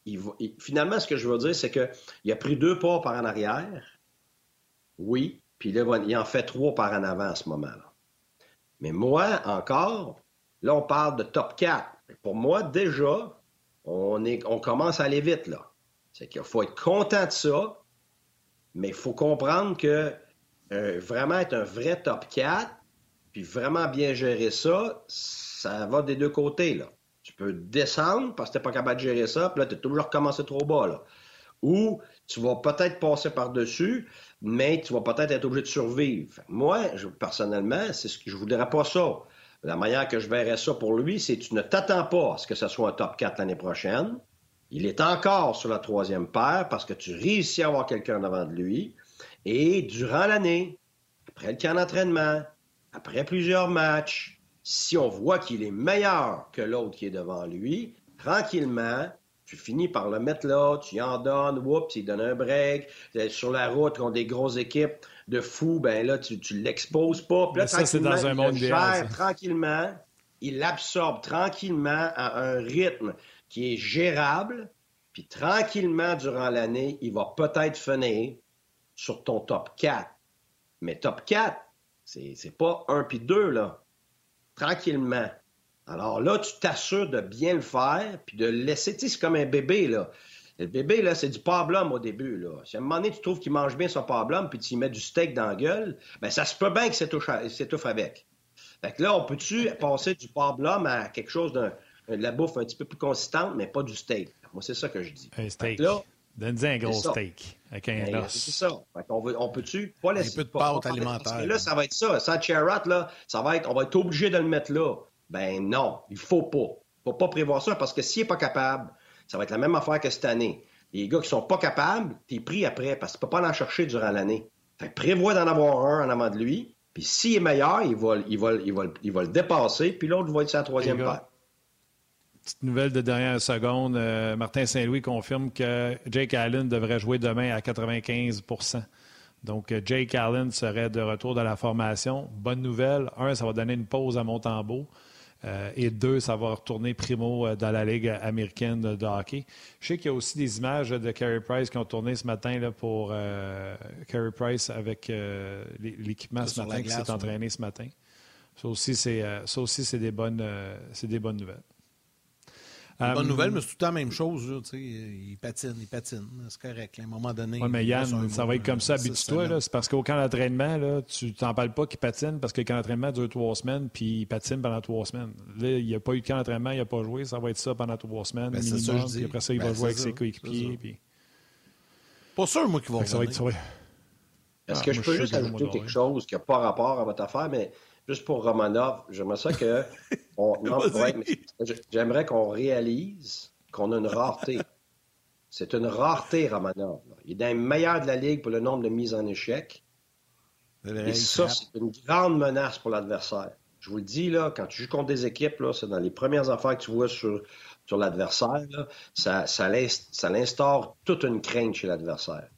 [SPEAKER 5] finalement, ce que je veux dire, c'est qu'il a pris deux pas par en arrière. Oui. Puis là, il en fait trois par en avant à ce moment-là. Mais moi, encore, là, on parle de top 4. Pour moi, déjà, on commence à aller vite, là. C'est qu'il faut être content de ça, mais il faut comprendre que euh, vraiment être un vrai top 4, puis vraiment bien gérer ça, ça va des deux côtés. Là. Tu peux descendre parce que tu n'es pas capable de gérer ça, puis là, tu as toujours recommencé trop bas. Ou tu vas peut-être passer par-dessus, mais tu vas peut-être être obligé de survivre. Moi, personnellement, c'est ce que je ne voudrais pas ça. La manière que je verrais ça pour lui, c'est que tu ne t'attends pas à ce que ce soit un top 4 l'année prochaine. Il est encore sur la troisième paire parce que tu réussis à avoir quelqu'un devant de lui. Et durant l'année, après le camp d'entraînement, après plusieurs matchs, si on voit qu'il est meilleur que l'autre qui est devant lui, tranquillement, tu finis par le mettre là, tu en donnes, oups, il donne un break. Sur la route, contre des grosses équipes de fous, ben là, tu, tu l'exposes pas. Puis là,
[SPEAKER 2] ça, c'est dans un monde
[SPEAKER 5] il tranquillement, il l'absorbe tranquillement à un rythme qui est gérable, puis tranquillement, durant l'année, il va peut-être finir sur ton top 4. Mais top 4, c'est pas un puis deux, là. Tranquillement. Alors là, tu t'assures de bien le faire, puis de le laisser. C'est comme un bébé, là. Le bébé, là, c'est du pablum au début, là. Si à un moment donné, tu trouves qu'il mange bien son pablum, puis tu y mets du steak dans la gueule, ben ça se peut bien qu'il s'étouffe avec. Fait que là, on peut-tu passer du pablum à quelque chose d'un de la bouffe un petit peu plus consistante, mais pas du steak. Moi, c'est ça que je dis.
[SPEAKER 2] Un steak. Donne-y un gros steak avec un ben, os.
[SPEAKER 5] C'est ça. on, on peut-tu pas laisser...
[SPEAKER 1] Un peu de pâte alimentaire. Parce
[SPEAKER 5] que là, ça va être ça. Ça, Charat, là, ça va être... On va être obligé de le mettre là. Ben non, il faut pas. Il faut pas prévoir ça parce que s'il n'est pas capable, ça va être la même affaire que cette année. Les gars qui sont pas capables, t'es pris après parce que tu peux pas en chercher durant l'année. Fait prévois d'en avoir un en avant de lui. Puis s'il est meilleur, il va, il va, il va, il va le dépasser. Puis l'autre va être sa troisième paire.
[SPEAKER 2] Petite nouvelle de dernière seconde, euh, Martin Saint-Louis confirme que Jake Allen devrait jouer demain à 95% Donc, euh, Jake Allen serait de retour dans la formation. Bonne nouvelle. Un, ça va donner une pause à Montembeau. Euh, et deux, ça va retourner primo dans la Ligue américaine de, hockey. Je sais qu'il y a aussi des images de Carey Price qui ont tourné ce matin là, pour Carey Price avec l'équipement ce matin, qui s'est entraîné ce matin. Ça aussi, c'est des, bonnes, des bonnes nouvelles.
[SPEAKER 1] Une bonne nouvelle, mais c'est tout le temps la même chose. Là, il patine, il patine. C'est correct. À un moment donné.
[SPEAKER 2] Oui, mais Yann, ça va être comme ça, habitue-toi. C'est parce qu'au camp d'entraînement, là, tu t'en parles pas qu'il patine parce que le camp d'entraînement dure trois semaines, puis il patine pendant trois semaines. Là, il n'y a pas eu de camp d'entraînement, il n'a pas joué. Ça va être ça pendant trois semaines. Ben, ça, je dis. après ça, il va ben, jouer avec ses coéquipiers. Puis...
[SPEAKER 1] Pas sûr, moi, qu'il va
[SPEAKER 2] ça va être
[SPEAKER 5] Est-ce que ah, je peux juste ajouter quelque chose qui n'a pas rapport à votre affaire, mais juste pour Romanov, j'aimerais ça que. j'aimerais qu'on réalise qu'on a une rareté. C'est une rareté, Romanov. Il est dans le meilleur de la Ligue pour le nombre de mises en échec. Et ça, c'est une grande menace pour l'adversaire. Je vous le dis, là, quand tu joues contre des équipes, là, c'est dans les premières affaires que tu vois sur, sur l'adversaire, ça, ça, ça l'instaure toute une crainte chez l'adversaire.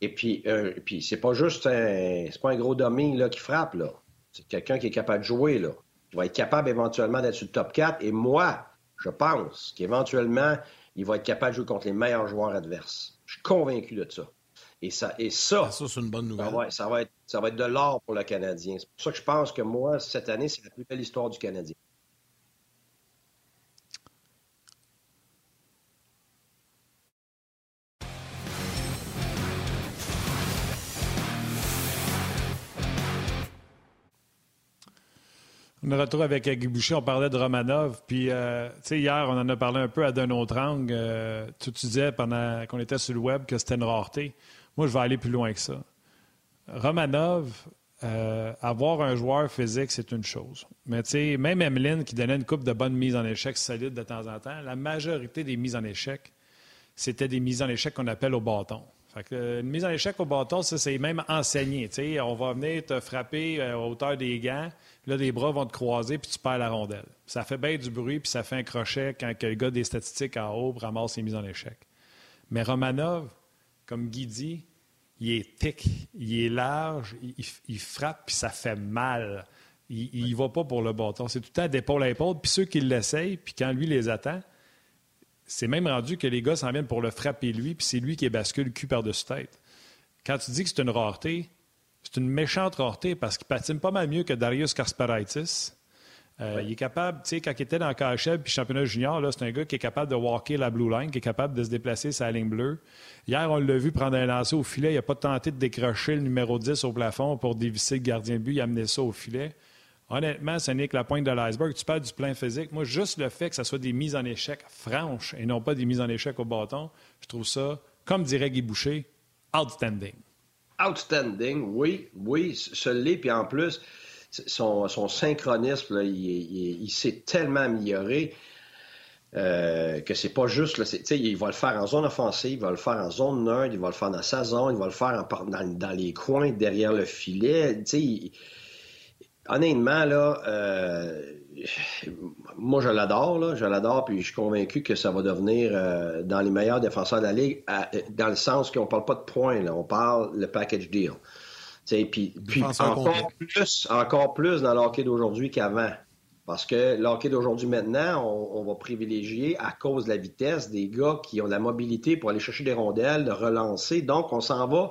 [SPEAKER 5] Et puis, euh, puis c'est pas juste un, c'est pas un gros dummy là, qui frappe, là. C'est quelqu'un qui est capable de jouer, là. Qui va être capable éventuellement d'être sur le top 4. Et moi, je pense qu'éventuellement, il va être capable de jouer contre les meilleurs joueurs adverses. Je suis convaincu de ça. Et ça, et ça,
[SPEAKER 1] ça c'est une bonne nouvelle.
[SPEAKER 5] Ça va, être, ça va être de l'or pour le Canadien. C'est pour ça que je pense que moi, cette année, c'est la plus belle histoire du Canadien.
[SPEAKER 2] Est retour avec Guy Boucher, on parlait de Romanov. Puis, euh, tu sais, hier, on en a parlé un peu à d'un autre angle. Euh, tu disais pendant qu'on était sur le web que c'était une rareté. Moi, je vais aller plus loin que ça. Romanov, euh, avoir un joueur physique, c'est une chose. Mais tu sais, même Emeline qui donnait une coupe de bonnes mises en échec solides de temps en temps, la majorité des mises en échec, c'était des mises en échec qu'on appelle au bâton. Euh, une mise en échec au bâton, ça, c'est même enseigné. on va venir te frapper euh, à hauteur des gants, là, les bras vont te croiser, puis tu perds la rondelle. Ça fait bien du bruit, puis ça fait un crochet quand le gars des statistiques en haut ramasse ses mises en échec. Mais Romanov, comme Guy dit, il est thick, il est large, il, frappe, puis ça fait mal. Il ne va pas pour le bâton. C'est tout le temps d'épaule à épaule. Puis ceux qui l'essayent, puis quand lui les attend, c'est même rendu que les gars s'en viennent pour le frapper lui, puis c'est lui qui bascule cul par-dessus tête. Quand tu dis que c'est une rareté, c'est une méchante rareté parce qu'il patine pas mal mieux que Darius Kasparaitis. Euh, il est capable, tu sais, quand il était dans le KHL puis championnat junior, c'est un gars qui est capable de walker la blue line, qui est capable de se déplacer sa ligne bleue. Hier, on l'a vu prendre un lancer au filet. Il n'a pas tenté de décrocher le numéro 10 au plafond pour dévisser le gardien de but. Il a amené ça au filet. Honnêtement, ce n'est que la pointe de l'iceberg. Tu parles du plein physique. Moi, juste le fait que ce soit des mises en échec franches et non pas des mises en échec au bâton, je trouve ça, comme dirait Guy Boucher, outstanding.
[SPEAKER 5] Outstanding, oui, oui, ce l'est. Puis en plus, son, synchronisme, il, s'est tellement amélioré. Euh, que c'est pas juste, là, il va le faire en zone offensive, il va le faire en zone neutre, il va le faire dans sa zone, il va le faire dans, dans les coins derrière le filet. Il, honnêtement, là, euh, moi, je l'adore, là, je l'adore, puis je suis convaincu que ça va devenir euh, dans les meilleurs défenseurs de la Ligue, dans le sens qu'on parle pas de points, là, on parle le package deal. Puis, puis encore, plus, encore plus dans l'hockey d'aujourd'hui qu'avant. Parce que l'hockey d'aujourd'hui, maintenant, on, va privilégier, à cause de la vitesse, des gars qui ont la mobilité pour aller chercher des rondelles, de relancer. Donc, on s'en va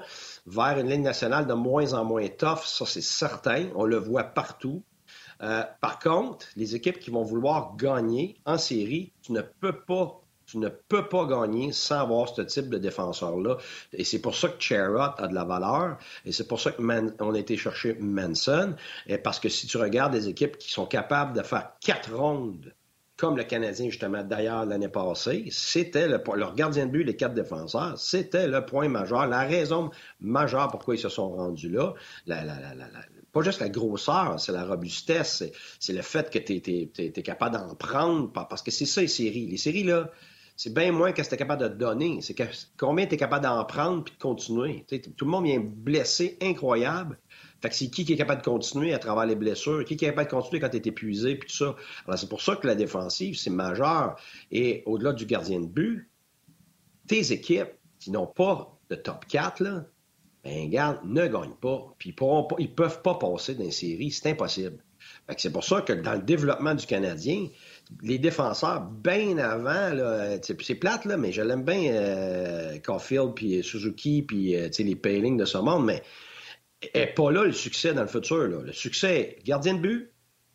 [SPEAKER 5] vers une ligne nationale de moins en moins tough, ça c'est certain, on le voit partout. Euh, par contre, les équipes qui vont vouloir gagner en série, tu ne peux pas tu ne peux pas gagner sans avoir ce type de défenseur-là. Et c'est pour ça que Charrot a de la valeur. Et c'est pour ça qu'on a été chercher Manson. Et parce que si tu regardes des équipes qui sont capables de faire quatre rondes comme le Canadien, justement, d'ailleurs, l'année passée, c'était le, leur gardien de but, les quatre défenseurs, c'était le point majeur, la raison majeure pourquoi ils se sont rendus là. Pas juste la grosseur, c'est la robustesse, c'est le fait que tu es, capable d'en prendre, parce que c'est ça les séries. Les séries, là, c'est bien moins que tu es capable de donner. C'est combien tu es capable d'en prendre puis de continuer. tout le monde vient blessé, incroyable. Fait que c'est qui qui est capable de continuer à travers les blessures, qui est capable de continuer quand tu es épuisé, puis tout ça. Alors, c'est pour ça que la défensive, c'est majeur. Et au-delà du gardien de but, tes équipes qui n'ont pas de top 4, là, ben, garde, ne gagnent pas. Puis ils ne peuvent pas passer dans série. C'est impossible. Fait que c'est pour ça que dans le développement du Canadien, les défenseurs, bien avant, c'est plate, là, mais je l'aime bien, euh, Caulfield, puis Suzuki, puis euh, les Paling de ce monde, mais n'est pas là le succès dans le futur. Le succès, gardien de but,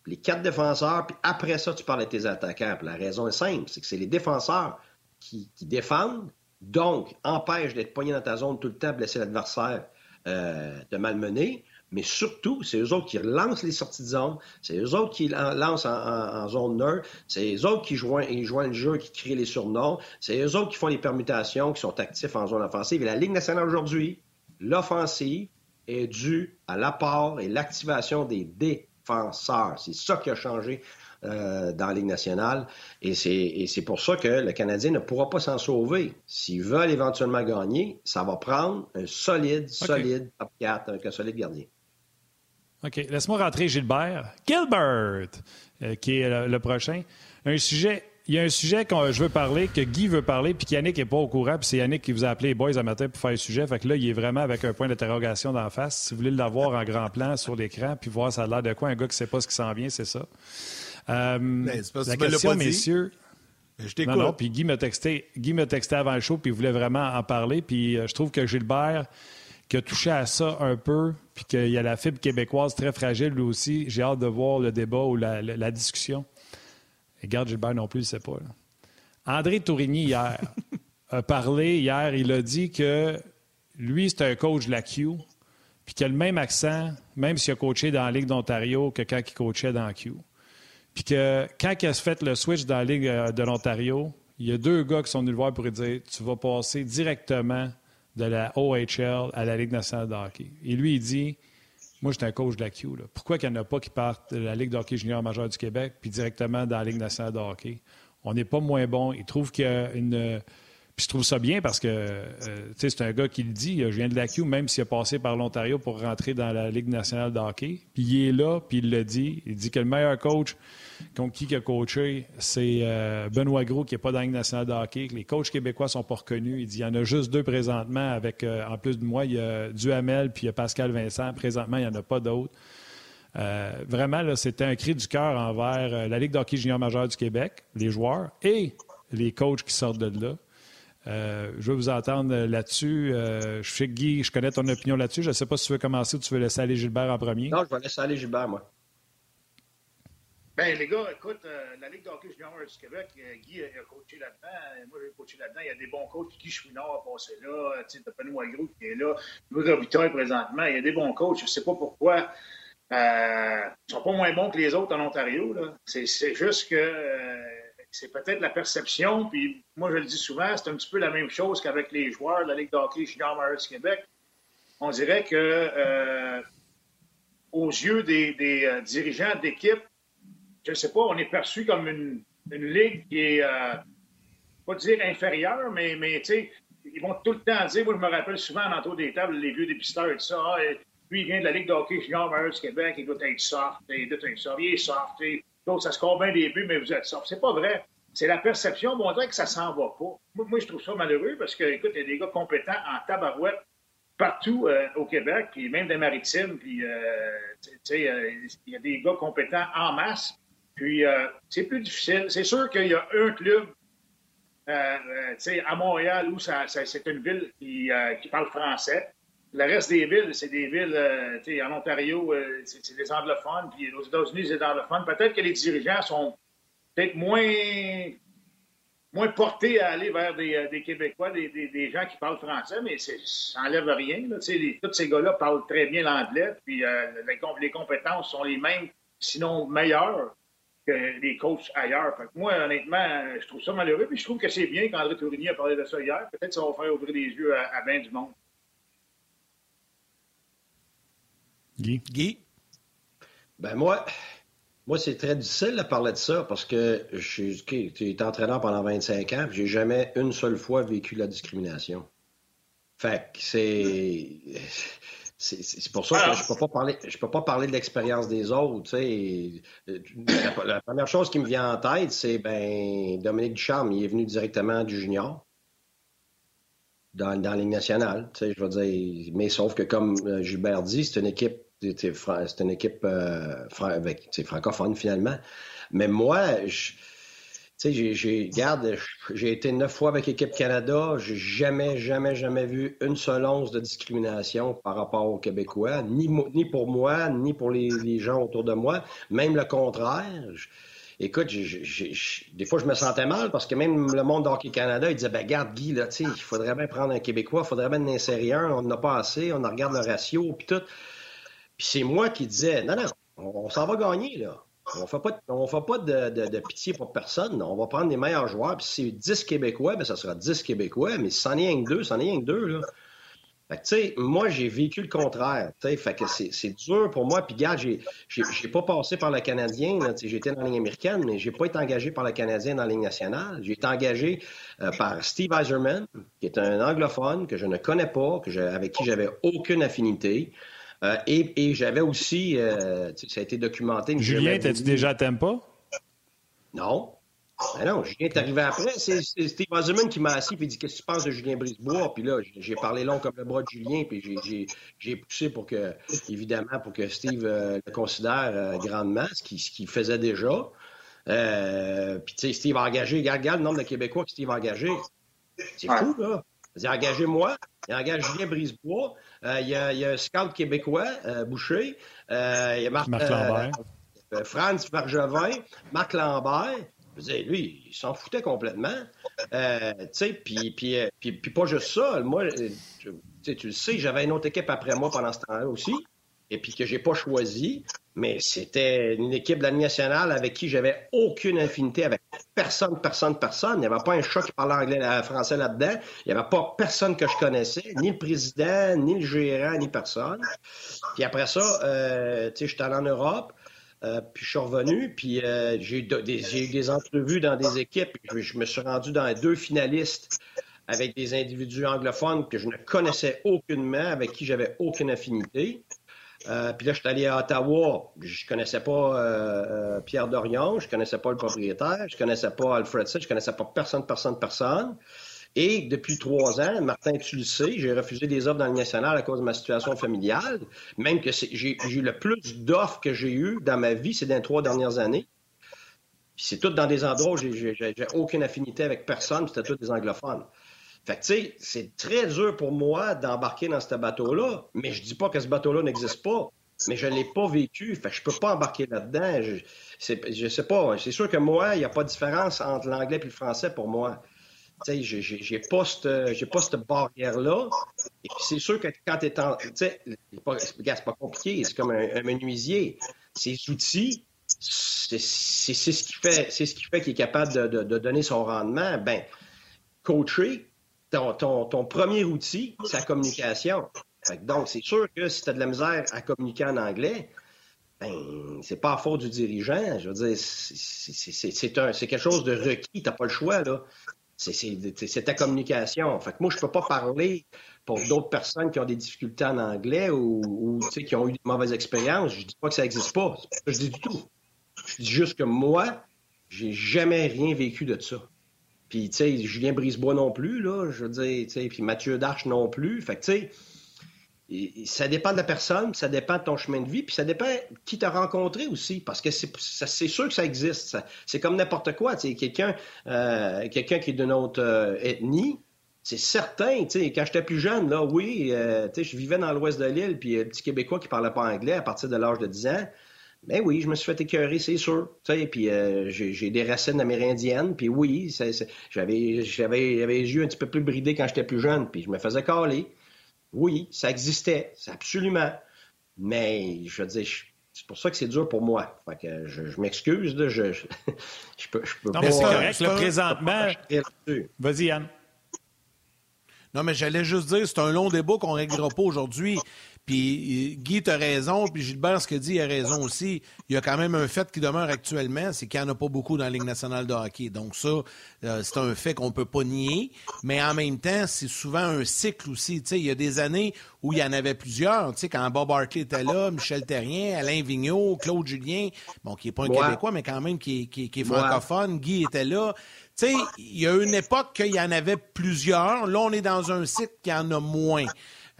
[SPEAKER 5] les quatre défenseurs, puis après ça, tu parles de tes attaquants. la raison est simple, c'est que c'est les défenseurs qui, défendent, donc empêchent d'être poignés dans ta zone tout le temps, blesser l'adversaire euh, de malmener. Mais surtout, c'est eux autres qui relancent les sorties de zone, c'est eux autres qui lancent en, zone neutre, c'est eux autres qui joignent, joignent le jeu, qui créent les surnoms, c'est eux autres qui font les permutations, qui sont actifs en zone offensive. Et la Ligue nationale aujourd'hui, l'offensive, est dû à l'apport et l'activation des défenseurs. C'est ça qui a changé euh, dans la Ligue nationale. Et c'est pour ça que le Canadien ne pourra pas s'en sauver. S'ils veulent éventuellement gagner, ça va prendre un solide, solide top 4 avec un solide gardien.
[SPEAKER 2] OK. Laisse-moi rentrer Gilbert. Gilbert, euh, qui est le prochain. Un sujet il y a un sujet que je veux parler, que Guy veut parler, puis qu'Yannick n'est pas au courant, puis c'est Yannick qui vous a appelé les boys un matin pour faire le sujet. Fait que là, il est vraiment avec un point d'interrogation d'en face. Si vous voulez l'avoir en grand plan sur l'écran, puis voir ça a l'air de quoi, un gars qui ne sait pas ce qui s'en vient, c'est ça. Euh,
[SPEAKER 1] ben, la question, messieurs.
[SPEAKER 2] Je t'écoute. Non, non, puis Guy m'a texté, Guy m'a texté avant le show, puis il voulait vraiment en parler. Puis euh, je trouve que Gilbert, qui a touché à ça un peu, puis qu'il y a la fibre québécoise très fragile, lui aussi, j'ai hâte de voir le débat ou la, discussion. Et garde Gilbert non plus, il ne sait pas. André Tourigny, hier, a parlé, hier, il a dit que lui, c'est un coach de la Q, puis qu'il a le même accent, même s'il a coaché dans la Ligue d'Ontario, que quand il coachait dans la Q. Puis que quand il a fait le switch dans la Ligue euh, de l'Ontario, il y a deux gars qui sont venus le voir pour lui dire Tu vas passer directement de la OHL à la Ligue nationale de hockey. Et lui, il dit Moi, j'étais un coach de la Q. Pourquoi qu'il n'y en a pas qui partent de la Ligue de hockey junior majeure du Québec puis directement dans la Ligue nationale de hockey? On n'est pas moins bon. Il trouve qu'il y a une puis je trouve ça bien parce que euh, c'est un gars qui le dit, je viens de la Q, même s'il a passé par l'Ontario pour rentrer dans la Ligue nationale de hockey. Puis il est là, puis il le dit. Il dit que le meilleur coach contre qui il a coaché, c'est euh, Benoît Gros qui n'est pas dans la Ligue nationale de hockey. les coachs québécois sont pas reconnus. Il dit il y en a juste deux présentement avec, euh, en plus de moi, il y a Duhamel puis il y a Pascal Vincent. Présentement, il n'y en a pas d'autres. vraiment, c'était un cri du cœur envers la Ligue d'hockey junior majeur du Québec, les joueurs et les coachs qui sortent de là. Euh, je veux vous entendre là-dessus. Euh, je sais que Guy, je connais ton opinion là-dessus. Je ne sais pas si tu veux commencer ou tu veux laisser aller Gilbert en premier.
[SPEAKER 5] Non, je vais laisser aller Gilbert, moi.
[SPEAKER 6] Bien, les gars, écoute, euh, la Ligue d'hockey junior du Québec, Guy a, coaché là-dedans. Moi, j'ai coaché là-dedans. Il y a des bons coachs. Guy Chouinard a passé là. Tu sais, Benoît Gros qui est là. Louis Robitaille, présentement. Il y a des bons coachs. Je ne sais pas pourquoi. ils ne sont pas moins bons que les autres en Ontario. C'est juste que c'est peut-être la perception, puis moi je le dis souvent, c'est un petit peu la même chose qu'avec les joueurs de la Ligue d'hockey junior du Québec. On dirait que euh, aux yeux des, euh, dirigeants d'équipe, je ne sais pas, on est perçu comme une, ligue qui est, euh, pas dire inférieure, mais, ils vont tout le temps dire, moi je me rappelle souvent en entour des tables, les vieux dépisteurs et tout ça, ah, lui il vient de la Ligue d'hockey junior du Québec, il doit être soft, il doit être soft, il est soft, donc, ça score bien des buts, mais vous êtes soft. C'est pas vrai. C'est la perception. Bon, on dirait que ça s'en va pas. Moi, je trouve ça malheureux parce que, écoute, il y a des gars compétents en tabarouette partout euh, au Québec, puis même des maritimes, puis, euh, tu sais, euh, il y a des gars compétents en masse. Puis, c'est plus difficile. C'est sûr qu'il y a un club, sais, à Montréal, où ça, c'est une ville qui parle français. Le reste des villes, c'est des villes, euh, en Ontario, euh, c'est des anglophones, puis aux États-Unis, c'est des anglophones. Peut-être que les dirigeants sont peut-être moins, moins portés à aller vers des, euh, Québécois, des, gens qui parlent français, mais ça n'enlève rien. Tous ces gars-là parlent très bien l'anglais, puis les, compétences sont les mêmes, sinon meilleures que les coachs ailleurs. moi, honnêtement, je trouve ça malheureux, puis je trouve que c'est bien qu'André Tourigny a parlé de ça hier. Peut-être que ça va faire ouvrir les yeux à, à bien du monde.
[SPEAKER 2] Guy?
[SPEAKER 5] Ben moi, moi c'est très difficile de parler de ça parce que je suis été entraîneur pendant 25 ans et j'ai jamais une seule fois vécu la discrimination. Fait que c'est. C'est pour ça que je peux pas parler. Je peux pas parler de l'expérience des autres. La, la, première chose qui me vient en tête, c'est ben Dominique Ducharme, il est venu directement du junior dans, dans la Ligue nationale. Je veux dire, mais sauf que comme euh, Gilbert dit, c'est une équipe c'est une équipe euh, francophone finalement. Mais moi, je, j'ai, j'ai, été neuf fois avec l'équipe Canada. J'ai jamais, jamais, jamais vu une seule once de discrimination par rapport aux Québécois, ni, ni pour moi, ni pour les, gens autour de moi. Même le contraire. écoute, des fois, je me sentais mal parce que même le monde d'Hockey Canada, il disait, ben, garde Guy, il faudrait bien prendre un Québécois, il faudrait bien en insérer un, on n'en a pas assez, on regarde le ratio, puis tout. Puis c'est moi qui disais, non, non, on, s'en va gagner, là. On fait fait pas de, pitié pour personne. On va prendre les meilleurs joueurs. Puis si c'est 10 Québécois, bien, ça sera 10 Québécois. Mais si c'en est rien que deux, c'en est rien que deux, là. Fait que, tu sais, moi, j'ai vécu le contraire. Fait que c'est dur pour moi. Puis, regarde, j'ai pas passé par le Canadien. Été dans la ligne américaine, mais j'ai pas été engagé par le Canadien dans la ligne nationale. J'ai été engagé euh, par Steve Eiserman, qui est un anglophone que je ne connais pas, que avec qui j'avais aucune affinité. Euh, et, j'avais aussi, euh, ça a été documenté.
[SPEAKER 2] Julien, t'as-tu déjà à pas?
[SPEAKER 5] Non. Ben non, Julien est arrivé après. C'est Steve Eisenman qui m'a assis et dit Qu'est-ce que tu penses de Julien Brisebois? Puis là, j'ai parlé long comme le bras de Julien, puis j'ai poussé pour que, évidemment, pour que Steve euh, le considère grandement, ce qu'il faisait déjà. Euh, puis, tu sais, Steve a engagé, regarde, regarde le nombre de Québécois que Steve a engagé. C'est fou, là. Il a engagé moi, il a engagé Julien Brisebois, euh, il, y a, il, y a, un scout québécois, euh, Boucher, euh, il y a Marc,
[SPEAKER 2] Marc Lambert.
[SPEAKER 5] Franz Bergevin, Marc Lambert. Je veux dire, lui, il s'en foutait complètement. Tu sais, puis, puis, puis, puis, pas juste ça. Moi, tu, tu le sais, j'avais une autre équipe après moi pendant ce temps-là aussi, et puis que j'ai pas choisi. Mais c'était une équipe de la nationale avec qui j'avais aucune infinité, avec personne, personne, personne. Il n'y avait pas un chat qui parlait anglais, français là-dedans. Il n'y avait pas personne que je connaissais, ni le président, ni le gérant, ni personne. Puis après ça, euh, tu sais, allé en Europe. Euh, puis je suis revenu, puis euh, j'ai eu des, eu des entrevues dans des équipes. Je, je, me suis rendu dans deux finalistes avec des individus anglophones que je ne connaissais aucunement, avec qui j'avais aucune affinité. Euh, puis là, je suis allé à Ottawa. Je connaissais pas euh, Pierre Dorion, je connaissais pas le propriétaire, je connaissais pas Alfredson, je connaissais pas personne, personne, personne. Et depuis trois ans, Martin, tu le sais, j'ai refusé des offres dans le national à cause de ma situation familiale. Même que j'ai eu le plus d'offres que j'ai eu dans ma vie, c'est dans les trois dernières années. C'est tout dans des endroits où j'ai aucune affinité avec personne, c'était tous des anglophones. Fait que, tu sais, c'est très dur pour moi d'embarquer dans ce bateau-là, mais je dis pas que ce bateau-là n'existe pas, mais je l'ai pas vécu, fait que je peux pas embarquer là-dedans. Je, je sais pas, c'est sûr que moi, il n'y a pas de différence entre l'anglais et le français pour moi. Tu sais, j'ai pas cette, pas cette barrière-là. Et puis c'est sûr que quand tu es en... Tu sais, c'est pas, compliqué, c'est comme un, menuisier. Ces outils, c'est ce qui fait, ce qui fait qu'il est capable de, de, de donner son rendement. Ben, coacher, ton, ton, premier outil, c'est la communication. donc, c'est sûr que si tu as de la misère à communiquer en anglais, ben, c'est pas à faute du dirigeant. Je veux dire, c'est quelque chose de requis. T'as pas le choix, là. C'est ta communication. Fait que moi, je peux pas parler pour d'autres personnes qui ont des difficultés en anglais ou, qui ont eu de mauvaises expériences. Je dis pas que ça n'existe pas. je dis du tout. Je dis juste que moi, j'ai jamais rien vécu de ça. Puis, tu sais, Julien Brisebois non plus, là, je veux dire, tu sais, puis Mathieu Darche non plus. Fait que, tu sais, ça dépend de la personne, ça dépend de ton chemin de vie, puis ça dépend qui t'a rencontré aussi, parce que c'est sûr que ça existe. C'est comme n'importe quoi, tu sais, quelqu'un euh, qui est d'une autre euh, ethnie, c'est certain, tu sais, quand j'étais plus jeune, là, oui, euh, tu sais, je vivais dans l'ouest de l'île, puis un petit Québécois qui parlait pas anglais à partir de l'âge de 10 ans, ben oui, je me suis fait écœurer, c'est sûr. Puis euh, j'ai des racines amérindiennes, puis oui, j'avais j'avais les yeux un petit peu plus bridés quand j'étais plus jeune, puis je me faisais caler. Oui, ça existait, absolument. Mais je veux dire, c'est pour ça que c'est dur pour moi. Fait que je, je m'excuse, je, je, je, peux, je peux
[SPEAKER 2] non,
[SPEAKER 5] pas...
[SPEAKER 2] mais c'est correct, là, présentement... Vas-y, Yann.
[SPEAKER 1] Non, mais j'allais juste dire, c'est un long débat qu'on ne réglera pas aujourd'hui. Puis Guy, tu as raison, puis Gilbert, ce que dit, il a raison aussi. Il y a quand même un fait qui demeure actuellement, c'est qu'il n'y en a pas beaucoup dans la Ligue nationale de hockey. Donc ça, euh, c'est un fait qu'on ne peut pas nier. Mais en même temps, c'est souvent un cycle aussi. il y a des années où il y en avait plusieurs. quand Bob Hartley était là, Michel Terrien, Alain Vigneault, Claude Julien, bon, qui n'est pas un Québécois, mais quand même qui, qui, qui est francophone. Guy était là. Il y a une époque qu'il y en avait plusieurs. Là, on est dans un cycle qui en a moins.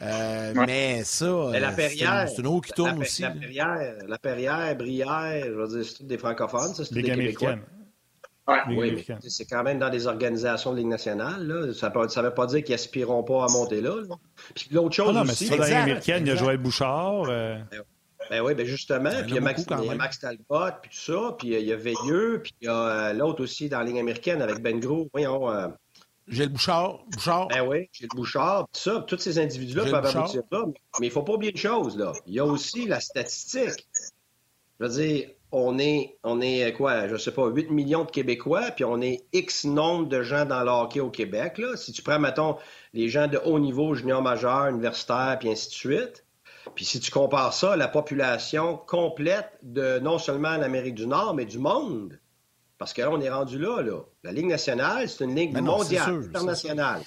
[SPEAKER 1] Euh, mais ça,
[SPEAKER 5] euh, Perrière,
[SPEAKER 1] c'est une eau qui tourne
[SPEAKER 5] la,
[SPEAKER 1] aussi.
[SPEAKER 5] La Perrière, la Perrière, Brière, je veux dire, c'est des francophones, ça, c'est des
[SPEAKER 2] Québécois.
[SPEAKER 5] Ouais. Oui, mais c'est quand même dans des organisations de Ligue nationale. Là. Ça ne veut pas dire qu'ils aspireront pas à monter là. là. Puis l'autre chose
[SPEAKER 2] ah non, mais
[SPEAKER 5] aussi...
[SPEAKER 2] dans la Ligue américaine, il y a Joël Bouchard. Euh...
[SPEAKER 5] Ben, ben oui, ben justement.
[SPEAKER 1] Ben,
[SPEAKER 5] puis il y a Max, il y a Max Talbot, puis tout ça. Puis il y a Veilleux, puis il y a l'autre aussi dans la Ligue américaine avec Ben Gros. Voyons...
[SPEAKER 1] J'ai le Bouchard. Bouchard.
[SPEAKER 5] Ben oui, j'ai le Bouchard. Tout ça, tous ces individus-là peuvent aboutir là. Mais il ne faut pas oublier une chose, là. Il y a aussi la statistique. Je veux dire, on est, on est quoi, je sais pas, 8 millions de Québécois, puis on est X nombre de gens dans le hockey au Québec. Là. Si tu prends, mettons, les gens de haut niveau, junior majeur, universitaire, puis ainsi de suite, puis si tu compares ça à la population complète de non seulement l'Amérique du Nord, mais du monde, parce que là, on est rendu là, là. La Ligue nationale, c'est une ligue mondiale, internationale.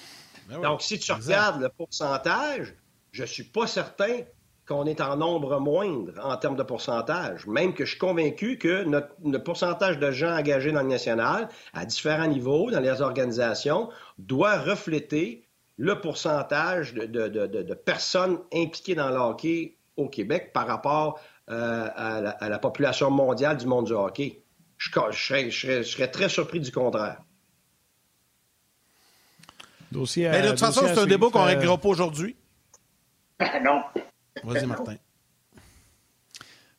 [SPEAKER 5] Ben Donc, si tu regardes le pourcentage, je ne suis pas certain qu'on est en nombre moindre en termes de pourcentage. Même que je suis convaincu que notre, le pourcentage de gens engagés dans le national, à différents niveaux, dans les organisations, doit refléter le pourcentage de, de, de, de personnes impliquées dans le hockey au Québec par rapport euh, à, la, à, la, population mondiale du monde du hockey. Je, serais, très surpris du contraire.
[SPEAKER 1] Dossier Mais de toute façon, c'est un débat qu'on ne réglera pas aujourd'hui.
[SPEAKER 6] non.
[SPEAKER 1] Vas-y, Martin.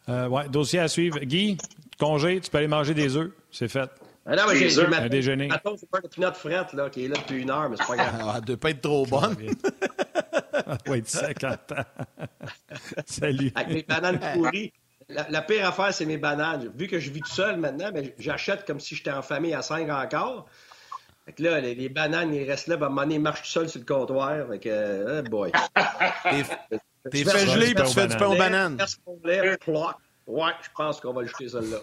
[SPEAKER 2] Euh, ouais, dossier à suivre. Guy, congé, tu peux aller manger des œufs. C'est fait.
[SPEAKER 5] Ah non, mais j'ai
[SPEAKER 2] un déjeuner.
[SPEAKER 5] Attends, c'est pas une pinot frette là, qui est là depuis une heure, mais c'est pas grave.
[SPEAKER 1] Elle doit pas être trop bonne.
[SPEAKER 2] oui, 50 ans. Salut.
[SPEAKER 5] Avec mes bananes pourries. La, pire affaire, c'est mes bananes. Vu que je vis tout seul maintenant, mais j'achète comme si j'étais en famille à 5 encore. Fait que là, les, bananes, ils restent là, ben, à un moment donné, ils marchent tout seuls sur le comptoir. Fait que, oh boy.
[SPEAKER 1] T'es fait geler, puis tu fais du pain aux bananes.
[SPEAKER 5] Ouais, je pense qu'on va le jeter celle-là.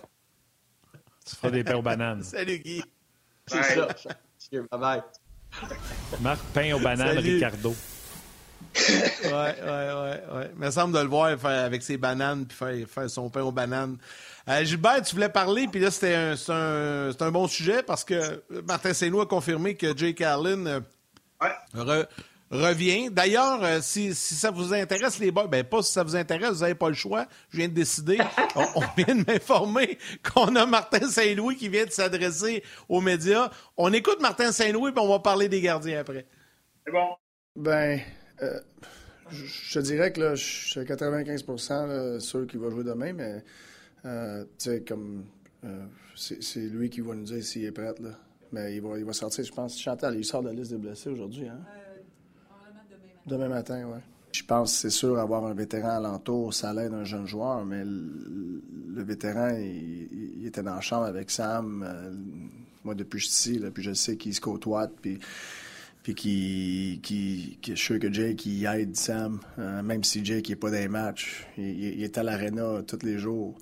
[SPEAKER 2] Tu feras des pains aux bananes.
[SPEAKER 1] Salut, Guy.
[SPEAKER 5] C'est ça. Bye bye.
[SPEAKER 2] Marc, pain aux bananes, Ricardo.
[SPEAKER 1] Ouais, ouais, ouais, ouais. Il me semble de le voir faire avec ses bananes puis faire, faire son pain aux bananes. Euh, Gilbert, tu voulais parler, puis là, c'était un, un, un, bon sujet parce que Martin Saint-Louis a confirmé que Jake Allen euh, ouais revient. D'ailleurs, euh, si, ça vous intéresse, les boys, ben pas si ça vous intéresse, vous n'avez pas le choix. Je viens de décider. on, vient de m'informer qu'on a Martin Saint-Louis qui vient de s'adresser aux médias. On écoute Martin Saint-Louis, puis on va parler des gardiens après.
[SPEAKER 6] C'est bon.
[SPEAKER 7] Ben, euh, je te dirais que là, je suis à 95 sûr qu'il va jouer demain, mais euh, tu sais, comme c'est lui qui va nous dire s'il est prêt. Là. Mais il va, il va sortir, je pense. Chantal, il sort de la liste des blessés aujourd'hui. Hein? Demain matin, oui. Je pense c'est sûr avoir un vétéran alentour, ça l'aide un jeune joueur, mais le, vétéran, il, était dans la chambre avec Sam. Euh, moi, depuis que je suis ici, puis je sais qu'il se côtoie, puis puis qui, qui, qui, je sûr que Jake il aide Sam, euh, même si Jake n'est pas dans les matchs. Il, est à l'aréna tous les jours.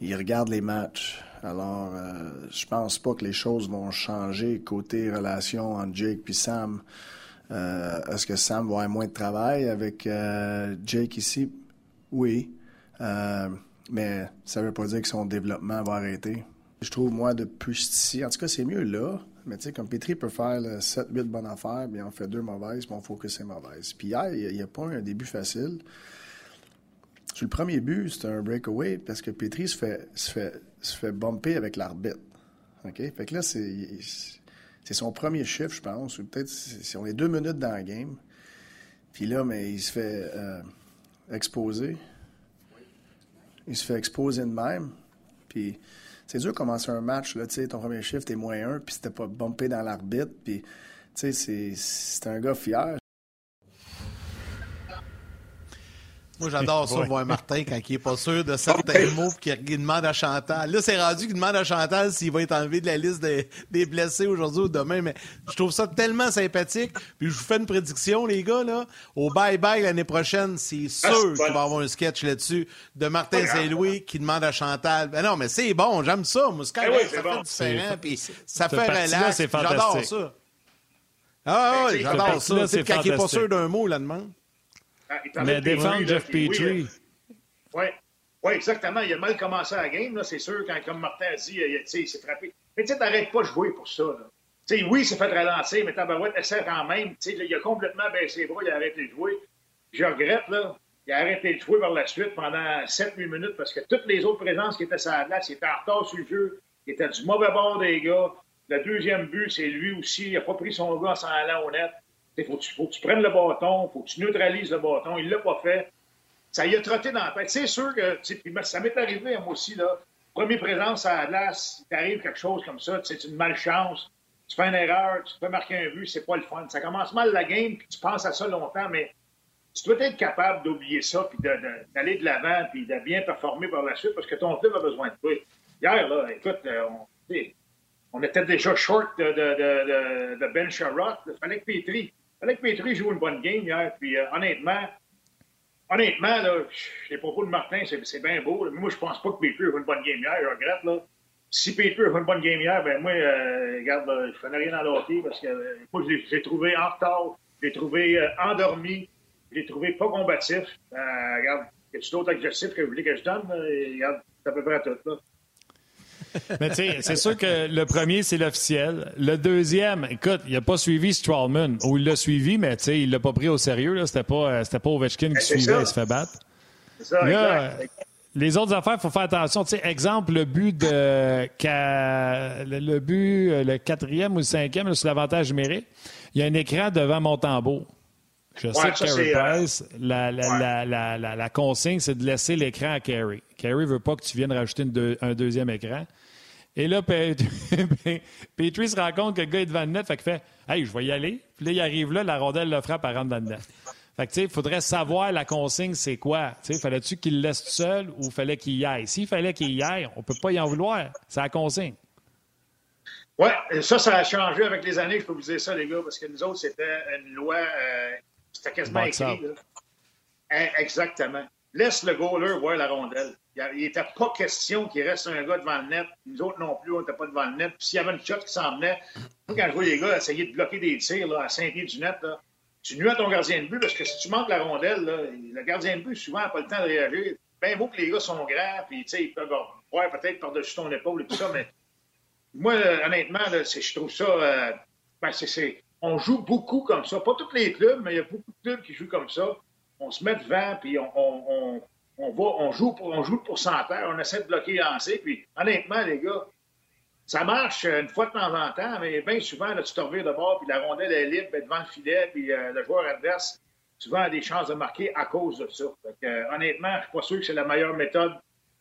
[SPEAKER 7] Il regarde les matchs. Alors, euh, je pense pas que les choses vont changer côté relation entre Jake et Sam. Euh, est-ce que Sam va avoir moins de travail avec euh, Jake ici? Oui. Euh, mais ça ne veut pas dire que son développement va arrêter. Je trouve, moi, depuis ici, en tout cas, c'est mieux là. Mais tu sais, comme Petri peut faire 7-8 bonnes affaires, bien on fait deux mauvaises, puis on focus c'est mauvaises. Puis hier, il n'y a, pas un début facile. Sur le premier but, c'était un breakaway parce que Petri se fait, se fait, se fait bumper avec l'arbitre. OK? Fait que là, c'est c'est son premier chiffre, je pense, ou peut-être si on est deux minutes dans la game. Puis là, mais il se fait euh, exposer. Il se fait exposer de même. Puis c'est dur de commencer un match, là, tu sais, ton premier chiffre, t'es moins un, puis c'était pas bumpé dans l'arbitre. Puis, c'est un gars fier.
[SPEAKER 1] Moi, j'adore ça, voir Martin quand il n'est pas sûr de certains mots et qu'il demande à Chantal. Là, c'est rendu qu'il demande à Chantal s'il va être enlevé de la liste des, blessés aujourd'hui ou demain. Mais je trouve ça tellement sympathique. Puis je vous fais une prédiction, les gars. là. Au bye-bye l'année prochaine, c'est ah, sûr qu'il va y avoir un sketch là-dessus de Martin Saint-Louis qui demande à Chantal. Ben non, mais c'est bon, j'aime ça. Moi, ben oui, ça fait différent. Puis ça fait relax. J'adore ça. Ah oui, j'adore ça. C'est quand il n'est pas sûr d'un mot, là, demande.
[SPEAKER 2] Ah, mais défendre Jeff Petrie.
[SPEAKER 6] Oui, oui, exactement. Il a mal commencé la game, c'est sûr, quand, comme Martin a dit, il, s'est frappé. Mais tu sais, t'arrêtes pas de jouer pour ça. Là. oui, il s'est fait relancer, mais Tabarouette essaie quand même. Là, il a complètement baissé les bras, il a arrêté de jouer. Je regrette, là. Il a arrêté de jouer par la suite pendant 7-8 minutes parce que toutes les autres présences qui étaient sur la glace, il était en retard sur le jeu. Il était du mauvais bord des gars. Le deuxième but, c'est lui aussi. Il n'a pas pris son gars en s'en allant au net. Il faut, que tu prennes le bâton, faut que tu neutralises le bâton. Il ne l'a pas fait. Ça y a trotté dans la tête. C'est sûr que ça m'est arrivé, moi aussi, là. Première présence à la glace, il t'arrive quelque chose comme ça, c'est une malchance. Tu fais une erreur, tu peux marquer un but, c'est pas le fun. Ça commence mal la game, puis tu penses à ça longtemps, mais tu dois être capable d'oublier ça, puis d'aller de l'avant, puis de bien performer par la suite, parce que ton club a besoin de toi. Hier, là, écoute, euh, on, était déjà short de Ben Sherrod. Il fallait que Petri fallait que Petri joue une bonne game hier. Puis euh, honnêtement, honnêtement, là, les propos de Martin, c'est bien beau. Mais moi, je pense pas que Petri joue une bonne game hier. Je regrette. Là. Si Petri joue une bonne game hier, ben moi, euh, regarde, je je connais rien dans le hockey parce que euh, moi, je l'ai trouvé en retard, je l'ai trouvé endormi, je l'ai trouvé pas combatif. regarde, y a-tu d'autres adjectifs que vous voulez que je donne? regarde, c'est à peu près tout. Là.
[SPEAKER 2] Mais tu sais, c'est sûr que le premier, c'est l'officiel. Le deuxième, écoute, il n'a pas suivi Strawman. Ou il l'a suivi, mais tu sais, il l'a pas pris au sérieux. C'était pas, euh, pas Ovechkin qui suivait, il se fait battre.
[SPEAKER 6] Ça,
[SPEAKER 2] Les autres affaires, il faut faire attention. Tu sais, exemple, le but de le but, le quatrième ou le cinquième, sur l'avantage numérique, il y a un écran devant mon Je sais que Carey euh, Price, la, la, la, la, consigne, c'est de laisser l'écran à Carey. Carey ne veut pas que tu viennes rajouter un deuxième écran. Et là, Petrie se rend compte que le gars est devant le net, fait qu'il fait Hey, je vais y aller. Puis là, il arrive là, la rondelle le frappe, à rentrer dans le net. Fait que, tu sais, il faudrait savoir la consigne, c'est quoi. Tu sais, fallait-tu qu'il le laisse tout seul ou fallait qu'il y aille? S'il fallait qu'il y aille, on peut pas y en vouloir. C'est la consigne.
[SPEAKER 6] Oui, ça, ça a changé avec les années, je peux vous dire ça, les gars, parce que nous autres, c'était une loi, euh, c'était quasiment écrit. Hein, exactement. Laisse le goaler voir la rondelle. Il n'était pas question qu'il reste un gars devant le net. Nous autres non plus, on n'était pas devant le net. Puis s'il y avait une shot qui s'en venait, quand je vois les gars essayer de bloquer des tirs là, à 5 pieds du net, là, tu nuis à ton gardien de but parce que si tu manques la rondelle, là, le gardien de but, souvent, n'a pas le temps de réagir. Bien beau que les gars sont grands, puis ils peuvent voir peut-être par-dessus ton épaule et tout ça, mais moi, honnêtement, là, je trouve ça. Euh, ben, c'est, on joue beaucoup comme ça. Pas tous les clubs, mais il y a beaucoup de clubs qui jouent comme ça. On se met devant, puis on, on, on, va, on, joue pour, on joue le pourcentage, on essaie de bloquer lancer. Puis honnêtement, les gars, ça marche une fois de temps en temps, mais bien souvent, là, tu te reviens de bord, puis la rondelle est libre ben, devant le filet, puis euh, le joueur adverse, souvent, a des chances de marquer à cause de ça. Euh, honnêtement, je ne suis pas sûr que c'est la meilleure méthode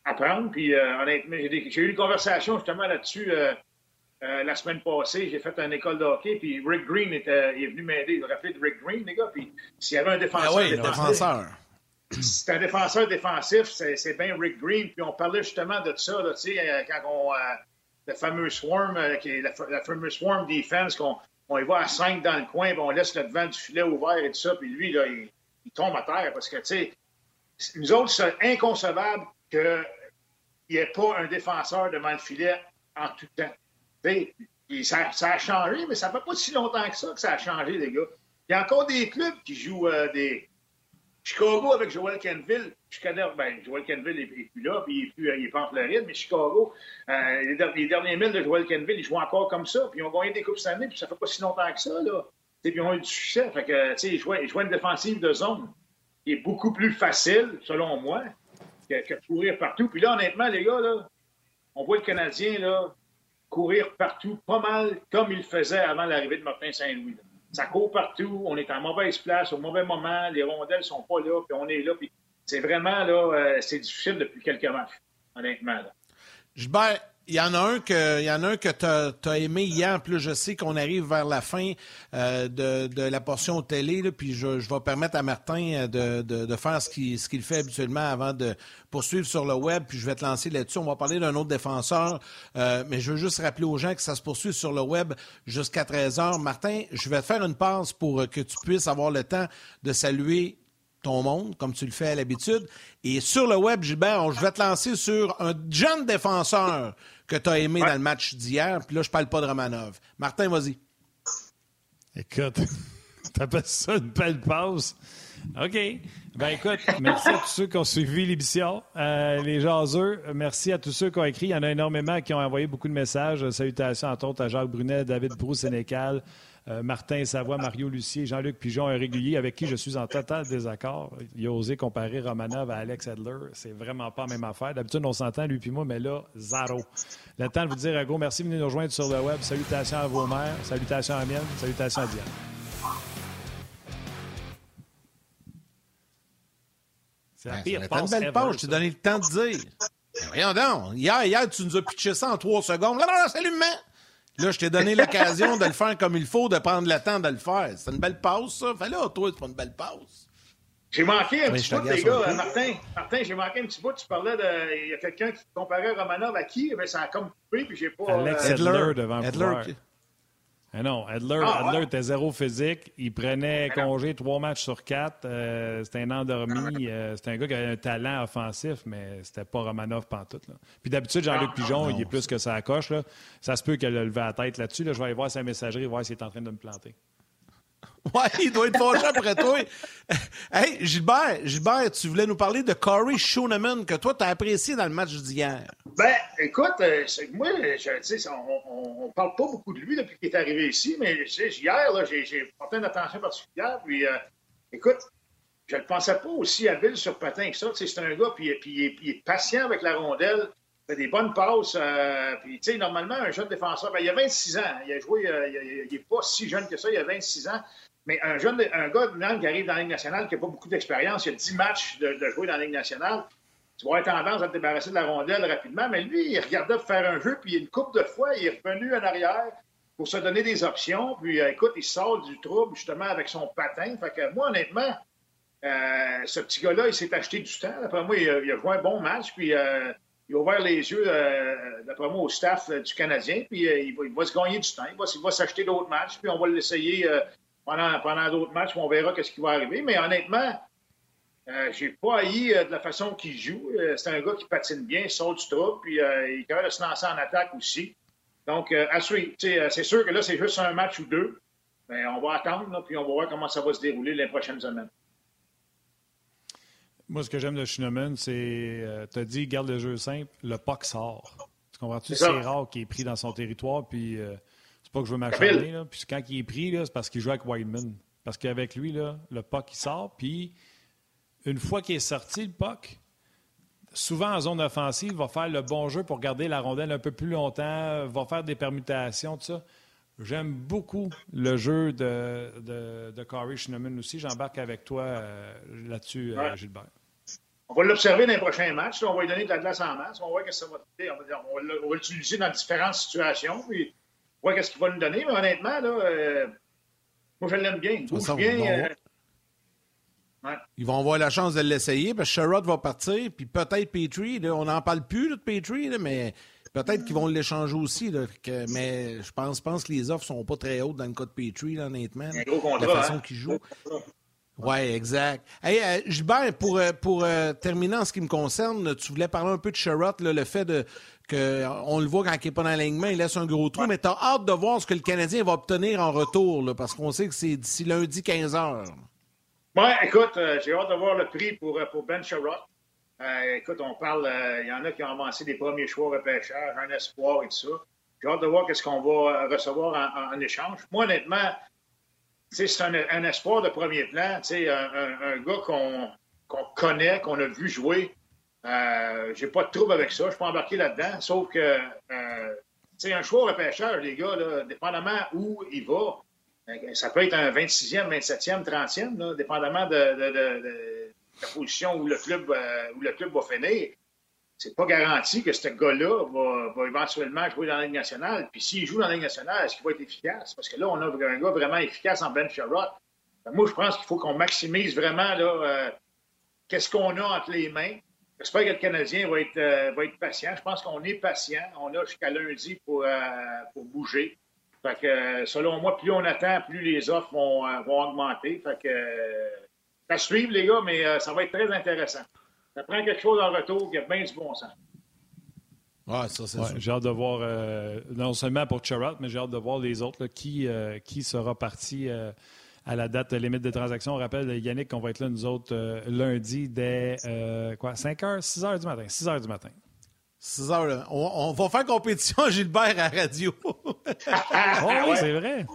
[SPEAKER 6] à prendre. Puis honnêtement, j'ai, eu une conversation justement là-dessus euh, la semaine passée, j'ai fait une école de hockey, puis Rick Green était, est venu m'aider. Vous rappelez de Rick Green, les gars? Puis s'il y avait un défenseur.
[SPEAKER 1] Ah oui, défenseur.
[SPEAKER 6] C'est un défenseur défensif, c'est bien Rick Green. Puis on parlait justement de ça, là, euh, quand on. Euh, le fameux swarm, qui est la, fameuse swarm defense, qu'on on y va à 5 dans le coin, puis on laisse le devant du filet ouvert et tout ça, puis lui, là, il, tombe à terre parce que, tu sais, nous autres, c'est inconcevable qu'il n'y ait pas un défenseur devant le filet en tout temps. Ça, ça, a changé, mais ça fait pas si longtemps que ça que ça a changé, les gars. Il y a encore des clubs qui jouent euh, des. Chicago avec Joel Kenville. Ben, Joel Kenville n'est plus là, puis il n'est pas en Floride, mais Chicago, euh, les, derniers milles de Joel Kenville, ils jouent encore comme ça, puis ils ont gagné des Coupes cette année, puis ça fait pas si longtemps que ça, là. puis ils ont eu du succès. Que, tu sais, ils jouaient, une défensive de zone qui est beaucoup plus facile, selon moi, que, que de courir partout. Puis là, honnêtement, les gars, là, on voit le Canadien, là, courir partout, pas mal comme il faisait avant l'arrivée de Martin Saint-Louis. Ça court partout, on est en mauvaise place, au mauvais moment, les rondelles sont pas là, puis on est là, puis c'est vraiment là, euh, c'est difficile depuis quelques matchs, honnêtement. Là.
[SPEAKER 1] Gilbert, il y en a un que, il y en a un que as, aimé hier. Plus je sais qu'on arrive vers la fin euh, de, de, la portion télé, là, puis je, je, vais permettre à Martin euh, de, de, faire ce qu'il ce fait habituellement avant de poursuivre sur le web. Puis je vais te lancer là-dessus. On va parler d'un autre défenseur, euh, mais je veux juste rappeler aux gens que ça se poursuit sur le web jusqu'à 13 h. Martin, je vais te faire une passe pour que tu puisses avoir le temps de saluer ton monde, comme tu le fais à l'habitude. Et sur le web, Gilbert, je vais te lancer sur un jeune défenseur que tu as aimé dans le match d'hier. Puis là, je parle pas de Romanov. Martin, vas-y.
[SPEAKER 2] Écoute, t'appelles ça une belle pause? OK. Ben écoute, merci à tous ceux qui ont suivi l'émission. Euh, les jaseux, merci à tous ceux qui ont écrit. Il y en a énormément qui ont envoyé beaucoup de messages. Salutations, entre autres, à Jacques Brunet, David Brou-Sénécal, euh, Martin Savoie, Mario Lucier, Jean-Luc Pigeon, un régulier avec qui je suis en total désaccord. Il a osé comparer Romanov à Alex Adler. C'est vraiment pas la même affaire. D'habitude, on s'entend, lui puis moi, mais là, zéro. Le temps de vous dire gros merci de venir nous rejoindre sur le web. Salutations à vos mères, salutations à mienne, salutations à Diane.
[SPEAKER 1] C'est la pire passe une belle je t'ai donné le temps de dire. Ben, voyons donc. Hier, hier, tu nous as pitché ça en trois secondes. Là, là, salut, Là, je t'ai donné l'occasion de le faire comme il faut, de prendre le temps de le faire. C'est une belle pause, ça. Fais là, toi, c'est pas une belle pause.
[SPEAKER 6] J'ai manqué un petit bout, les gars. Martin, Martin j'ai manqué un petit bout. Tu parlais de. Il y a quelqu'un qui comparait Romanov à qui? Mais ça a comme coupé, puis j'ai pas.
[SPEAKER 2] Alex euh, Edler devant Edler. Ah non, Adler, ah, Adler était zéro physique. Il prenait congé trois matchs sur quatre. Euh, c'était un endormi. Euh, c'était un gars qui avait un talent offensif, mais c'était pas Romanov pantoute. Là. Puis d'habitude, Jean-Luc ah, Pigeon, il est plus que ça coche. Là. Ça se peut qu'elle a levé la tête là-dessus. Là. Je vais aller voir sa messagerie, voir s'il est en train de me planter.
[SPEAKER 1] Ouais, il doit être fâché après toi. hey, Gilbert, Gilbert, tu voulais nous parler de Corey Schooneman que toi, tu as apprécié dans le match d'hier.
[SPEAKER 6] Ben, écoute, euh, moi, je, on, on, parle pas beaucoup de lui depuis qu'il est arrivé ici, mais hier, j'ai porté une attention particulière. Puis, euh, écoute, je ne le pensais pas aussi habile sur patin que ça. C'est un gars, puis, puis, il est patient avec la rondelle, fait des bonnes passes. Euh, puis, tu sais, normalement, un jeune défenseur, ben, il a 26 ans. Il a joué, euh, il n'est pas si jeune que ça, il a 26 ans. Mais un jeune, un gars de qui arrive dans la Ligue nationale, qui n'a pas beaucoup d'expérience, il a 10 matchs de, jouer dans la Ligue nationale, tu vas avoir tendance à te débarrasser de la rondelle rapidement. Mais lui, il regardait faire un jeu, puis une coupe de fois, il est revenu en arrière pour se donner des options. Puis, euh, écoute, il sort du trouble, justement, avec son patin. Fait que moi, honnêtement, euh, ce petit gars-là, il s'est acheté du temps. D'après moi, il a, joué un bon match, puis euh, il a ouvert les yeux, euh, d'après moi, au staff du Canadien, puis il va, se gagner du temps. Il va, s'acheter d'autres matchs, puis on va l'essayer pendant, pendant d'autres matchs, on verra ce qui va arriver. Mais honnêtement, j'ai pas haï de la façon qu'il joue. c'est un gars qui patine bien, sort du trou, puis il est capable de se lancer en attaque aussi. Donc, à suivre. C'est sûr que là, c'est juste un match ou deux. Mais on va attendre, puis on va voir comment ça va se dérouler les prochaines semaines.
[SPEAKER 2] Moi, ce que j'aime de Schneemann, c'est, euh, tu as dit, garde le jeu simple, le puck sort. Tu comprends-tu? C'est rare qu'il est pris dans son territoire, puis euh, pas que je veux m'acharner, là. Puis quand il est pris, c'est parce qu'il joue avec Whiteman. Parce qu'avec lui, là, le puck, il sort, puis une fois qu'il est sorti, le puck, souvent en zone offensive, va faire le bon jeu pour garder la rondelle un peu plus longtemps, va faire des permutations, tout ça. J'aime beaucoup le jeu de, de, de Corey Schneemann aussi. J'embarque avec toi euh, là-dessus, Gilbert.
[SPEAKER 6] On va l'observer dans les prochains matchs. on va lui donner de la glace en masse. On va voir ce que ça va donner. On va, l'utiliser dans différentes situations. Puis voir ce qu'il va nous donner. Mais honnêtement, là, euh, moi, je l'aime bien. Il bouge bien.
[SPEAKER 1] Euh, Ils vont avoir la chance de l'essayer parce que Sherrod va partir, puis peut-être Petrie. on n'en parle plus de Petrie, mais peut-être qu'ils vont l'échanger aussi. mais je pense, pense que les offres sont pas très hautes dans le cas de Petrie, honnêtement. la façon hein? qu'il joue. Oui, exact. Hey, euh, Gilbert, pour, euh, pour euh, terminer en ce qui me concerne, tu voulais parler un peu de Sherrod, le fait de que on le voit quand il n'est pas dans l'alignement, il laisse un gros trou, mais tu as hâte de voir ce que le Canadien va obtenir en retour, parce qu'on sait que c'est d'ici lundi 15 heures.
[SPEAKER 6] Oui, écoute, j'ai hâte de voir le prix pour, pour Ben Sherrod. écoute, on parle, il y en a qui ont avancé des premiers choix repêchage, un espoir et tout ça. J'ai hâte de voir ce qu'on va recevoir en échange. Moi, honnêtement, c'est un, espoir de premier plan, un, un, gars qu'on connaît, qu'on a vu jouer. Euh, J'ai pas de trouble avec ça, je peux embarquer là-dedans, sauf que euh, un choix repêcheur, les gars, là, dépendamment où il va, euh, ça peut être un 26e, 27e, 30e, là, dépendamment de, la position où le club, euh, où le club va finir c'est pas garanti que ce gars-là va, éventuellement jouer dans la Ligue nationale. Puis s'il joue dans la Ligue nationale, est-ce qu'il va être efficace? Parce que là, on a un gars vraiment efficace en Ben Sherrod. Moi, je pense qu'il faut qu'on maximise vraiment là, euh, qu'est-ce qu'on a entre les mains. J'espère que le Canadien va être, euh, va être patient. Je pense qu'on est patient. On a jusqu'à lundi pour, euh, bouger. Fait que, selon moi, plus on attend, plus les offres vont, augmenter. Fait que, ça suivre, les gars, mais ça va être très intéressant ça prend quelque chose en retour qui a bien du bon sens.
[SPEAKER 1] Ouais, ça, c'est
[SPEAKER 2] J'ai hâte de voir, euh, non seulement pour Charrot, mais j'ai hâte de voir les autres, qui, euh, qui sera parti euh, à la date limite de transaction. On rappelle, Yannick, qu'on va être là, nous autres, lundi, dès quoi, 5 h, 6 h du matin. 6 h du matin.
[SPEAKER 1] 6 h, on, va faire compétition à Gilbert à radio.
[SPEAKER 2] oh, oui, c'est vrai.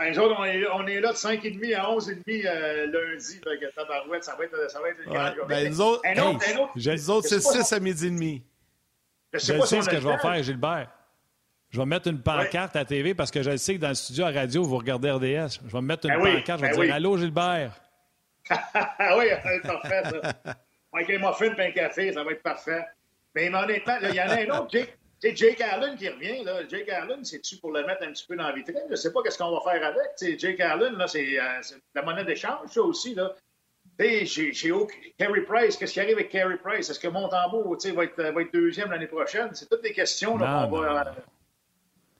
[SPEAKER 6] Les autres, on est, on est là de 5h30 à 11h30 euh, lundi. Fait tabarouette, ça va être, ça va être une
[SPEAKER 1] ouais, ben, nous autres, un autre, hey, un autre, nous autres c'est 6 à midi et demi.
[SPEAKER 2] Je sais, pas sais ce que je vais faire, Gilbert. Je vais mettre une pancarte à TV parce que je sais que dans le studio à radio, vous regardez RDS. Je vais mettre une ben pancarte, je vais ben dire oui. Allô, Gilbert.
[SPEAKER 6] oui, ça va être parfait, ça. Avec un muffin et un café, ça va être parfait. Mais honnêtement, il y en a un autre, Jake. C'est Jake Allen qui revient. Là. Jake Allen, c'est-tu pour le mettre un petit peu dans la vitrine? Je ne sais pas qu'est-ce qu'on va faire avec. T'sais, Jake Allen, euh, c'est la monnaie d'échange, ça aussi. Là. Chez, chez Carey Price, qu'est-ce qui arrive avec Carey Price? Est-ce que Montembeau va être, va être deuxième l'année prochaine? C'est toutes des questions qu'on va. Euh...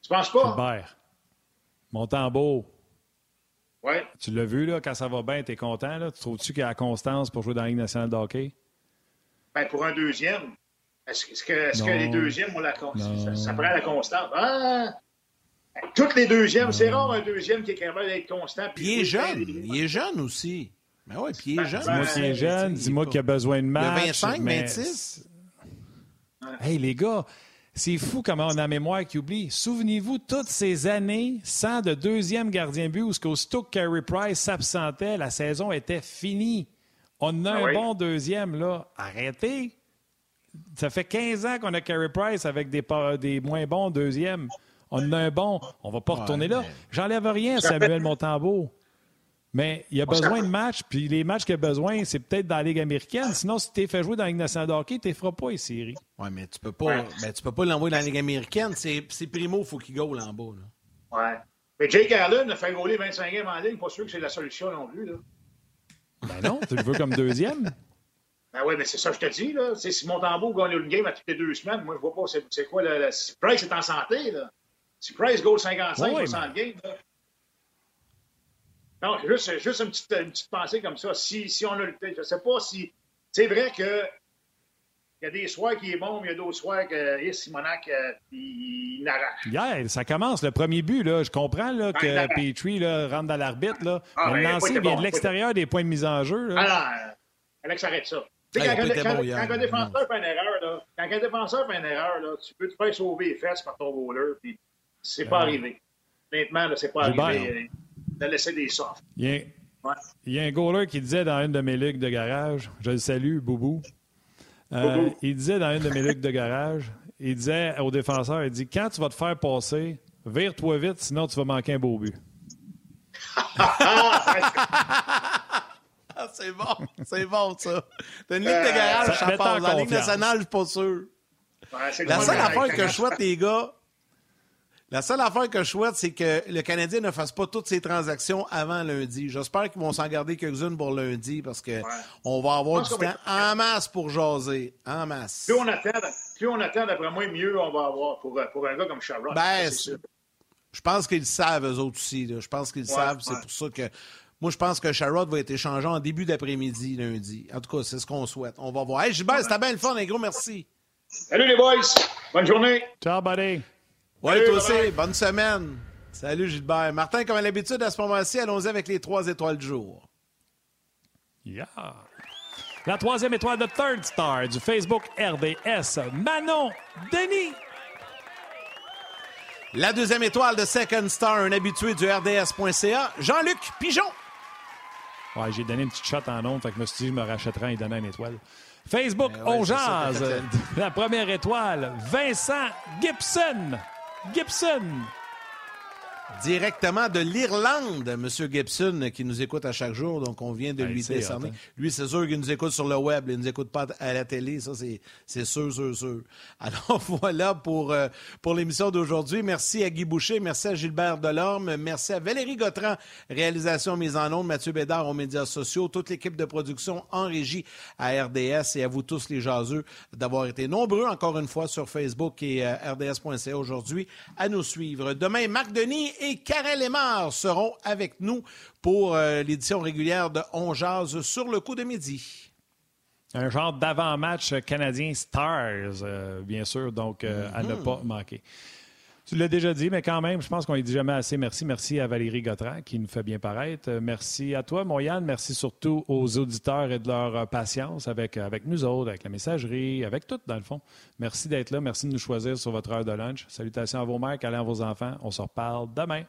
[SPEAKER 6] Tu penses pas?
[SPEAKER 2] Gilbert. Montembeau.
[SPEAKER 6] Ouais.
[SPEAKER 2] Tu l'as vu, là, quand ça va bien, tu es content. Là? Tu trouves-tu qu'il y a la constance pour jouer dans la Ligue nationale de hockey?
[SPEAKER 6] Ben, pour un deuxième. Est-ce que, est que, les deuxièmes ont la constance? Ça, prend la constance. Ah! Toutes les deuxièmes, c'est rare un deuxième qui est capable d'être constant.
[SPEAKER 1] Puis il est jeune. Il est jeune aussi. Mais oui, puis il est ben, jeune.
[SPEAKER 2] Dis-moi qu'il est jeune, dis-moi qu'il a besoin de match.
[SPEAKER 1] De 25, 26.
[SPEAKER 2] Hey, les gars, c'est fou comment on a mémoire qui oublie. Souvenez-vous, toutes ces années sans de deuxième gardien but où, aussitôt que Carey Price s'absentait, la saison était finie. On a
[SPEAKER 6] Ah
[SPEAKER 2] un
[SPEAKER 6] oui.
[SPEAKER 2] bon deuxième, là. Arrêtez. Ça fait 15 ans qu'on a Carey Price avec des, pas- des moins bons deuxièmes. On a un bon. On va pas retourner là.
[SPEAKER 1] mais-
[SPEAKER 2] J'enlève rien à Samuel Montembeau. Mais il a besoin de matchs, puis les matchs qu'il a besoin, c'est peut-être dans la Ligue américaine. Sinon, si tu es fait jouer dans la Ligue nationale de hockey, tu ne feras pas les séries.
[SPEAKER 1] Oui, mais tu peux pas, ben, tu peux pas l'envoyer dans la Ligue américaine. C'est c'est Primo, il faut qu'il goal en bas. là.
[SPEAKER 6] Ouais. Mais Jake Allen a fait gauler 25 games en ligne. Pas sûr que c'est la solution non plus. Là.
[SPEAKER 2] Ben non, tu le veux comme deuxième.
[SPEAKER 6] Ben oui, mais c'est ça que je te dis. Là. Si Montembeau gagne une game à toutes les deux semaines, moi, je vois pas c'est, c'est quoi. la- si Price est en santé, là. si Price goal 55,
[SPEAKER 2] Ouais,
[SPEAKER 6] 60 games, là. Non, juste, juste une, petite, une petite pensée comme ça. Si, si on a le Je sais pas si. C'est vrai que. Il y a des soirs qui est bon, mais il y a d'autres soirs que eh, Simonac, euh, il, il n'arrache.
[SPEAKER 2] Hier, ça commence, le premier but. Là, je comprends là, que
[SPEAKER 6] Ouais,
[SPEAKER 2] Petrie là, rentre dans l'arbitre. Là,
[SPEAKER 6] Ah,
[SPEAKER 2] mais
[SPEAKER 6] ben,
[SPEAKER 2] le lancer vient
[SPEAKER 6] bon,
[SPEAKER 2] de l'extérieur des points de mise en jeu. Là.
[SPEAKER 6] Ah non, euh, Alex, arrête ça. Tu sais,
[SPEAKER 1] Ah, il
[SPEAKER 6] quand, un défenseur fait une erreur, là, quand un défenseur fait une erreur, là, tu peux te faire sauver les fesses par ton goaler, puis c'est pas
[SPEAKER 2] Ah.
[SPEAKER 6] arrivé. Honnêtement, c'est pas arrivé. euh, De laisser des softs.
[SPEAKER 2] Il, y a,
[SPEAKER 6] Ouais.
[SPEAKER 2] il y a un goaler qui disait dans une de mes ligues de garage, je le salue, Boubou. Euh,
[SPEAKER 6] Boubou.
[SPEAKER 2] il disait dans une de mes ligues de garage, il disait au défenseur, il dit quand tu vas te faire passer, vire-toi vite, sinon tu vas manquer un beau but.
[SPEAKER 1] Ah, c'est bon. C'est bon, ça. T'as une ligue de garage,
[SPEAKER 2] ça
[SPEAKER 1] passe. la Ligue nationale, je suis pas sûr.
[SPEAKER 6] Ouais, c'est
[SPEAKER 1] La
[SPEAKER 6] le
[SPEAKER 1] seule affaire que je souhaite, les gars, la seule affaire que je souhaite, c'est que le Canadien ne fasse pas toutes ses transactions avant lundi. J'espère qu'ils vont s'en garder quelques-unes pour lundi parce que on va avoir du temps
[SPEAKER 6] va
[SPEAKER 1] en masse pour jaser. En masse.
[SPEAKER 6] Plus on attend, plus on attend, d'après moi, mieux on va avoir pour, euh, pour un gars comme Sherrod.
[SPEAKER 1] Ben. Je pense qu'ils le savent, eux autres aussi. là. Je pense qu'ils le
[SPEAKER 6] Ouais,
[SPEAKER 1] savent. C'est
[SPEAKER 6] ouais.
[SPEAKER 1] pour ça que. Moi, je pense que Sherrod va être échangé en début d'après-midi, lundi. En tout cas, c'est ce qu'on souhaite. On va voir. Hey, Gilbert, c'était bien le fun. Un gros merci.
[SPEAKER 6] Salut les boys! Bonne journée!
[SPEAKER 2] Ciao, buddy!
[SPEAKER 1] Ouais,
[SPEAKER 6] Salut,
[SPEAKER 1] toi aussi. Bonne semaine. Salut, Gilbert. Martin, comme à l'habitude, à ce moment-ci, allons-y avec les trois étoiles du jour.
[SPEAKER 2] Yeah. La troisième étoile de Third Star du Facebook RDS, Manon Denis.
[SPEAKER 1] La deuxième étoile de Second Star, un habitué du RDS.ca, Jean-Luc Pigeon.
[SPEAKER 2] Ouais, j'ai donné une petite shot en ondes, fait que je me suis dit, je me rachèterai en lui donnant une étoile. Facebook,
[SPEAKER 1] Ben ouais,
[SPEAKER 2] on
[SPEAKER 1] ça,
[SPEAKER 2] jase. La première étoile, Vincent Gibson. Gibson.
[SPEAKER 1] Directement de l'Irlande, M. Gibson, qui nous écoute à chaque jour, donc on vient de
[SPEAKER 2] Hey,
[SPEAKER 1] lui décerner.
[SPEAKER 2] hot, hein?
[SPEAKER 1] Lui, c'est sûr qu'il nous écoute sur le web, il ne nous écoute pas à la télé, ça c'est c'est sûr, sûr, sûr. Alors voilà pour, euh, pour l'émission d'aujourd'hui. Merci à Guy Boucher, merci à Gilbert Delorme, merci à Valérie Gautran, réalisation mise en onde, Mathieu Bédard aux médias sociaux, toute l'équipe de production en régie à RDS et à vous tous les jaseux d'avoir été nombreux encore une fois sur Facebook et euh, RDS.ca aujourd'hui à nous suivre. Demain, Marc Denis et Karel Lemar seront avec nous pour euh, l'édition régulière de On Jazz sur le coup de midi.
[SPEAKER 2] Un genre d'avant-match canadien Stars, euh, bien sûr, donc euh, à ne pas manquer. Tu l'as déjà dit, mais quand même, je pense qu'on ne dit jamais assez. Merci. Merci à Valérie Gautran qui nous fait bien paraître. Euh, Merci à toi, mon Yann. Merci surtout aux auditeurs et de leur euh, patience avec, avec nous autres, avec la messagerie, avec tout, dans le fond. Merci d'être là. Merci de nous choisir sur votre heure de lunch. Salutations à vos mères, câlins à vos enfants. On se reparle demain.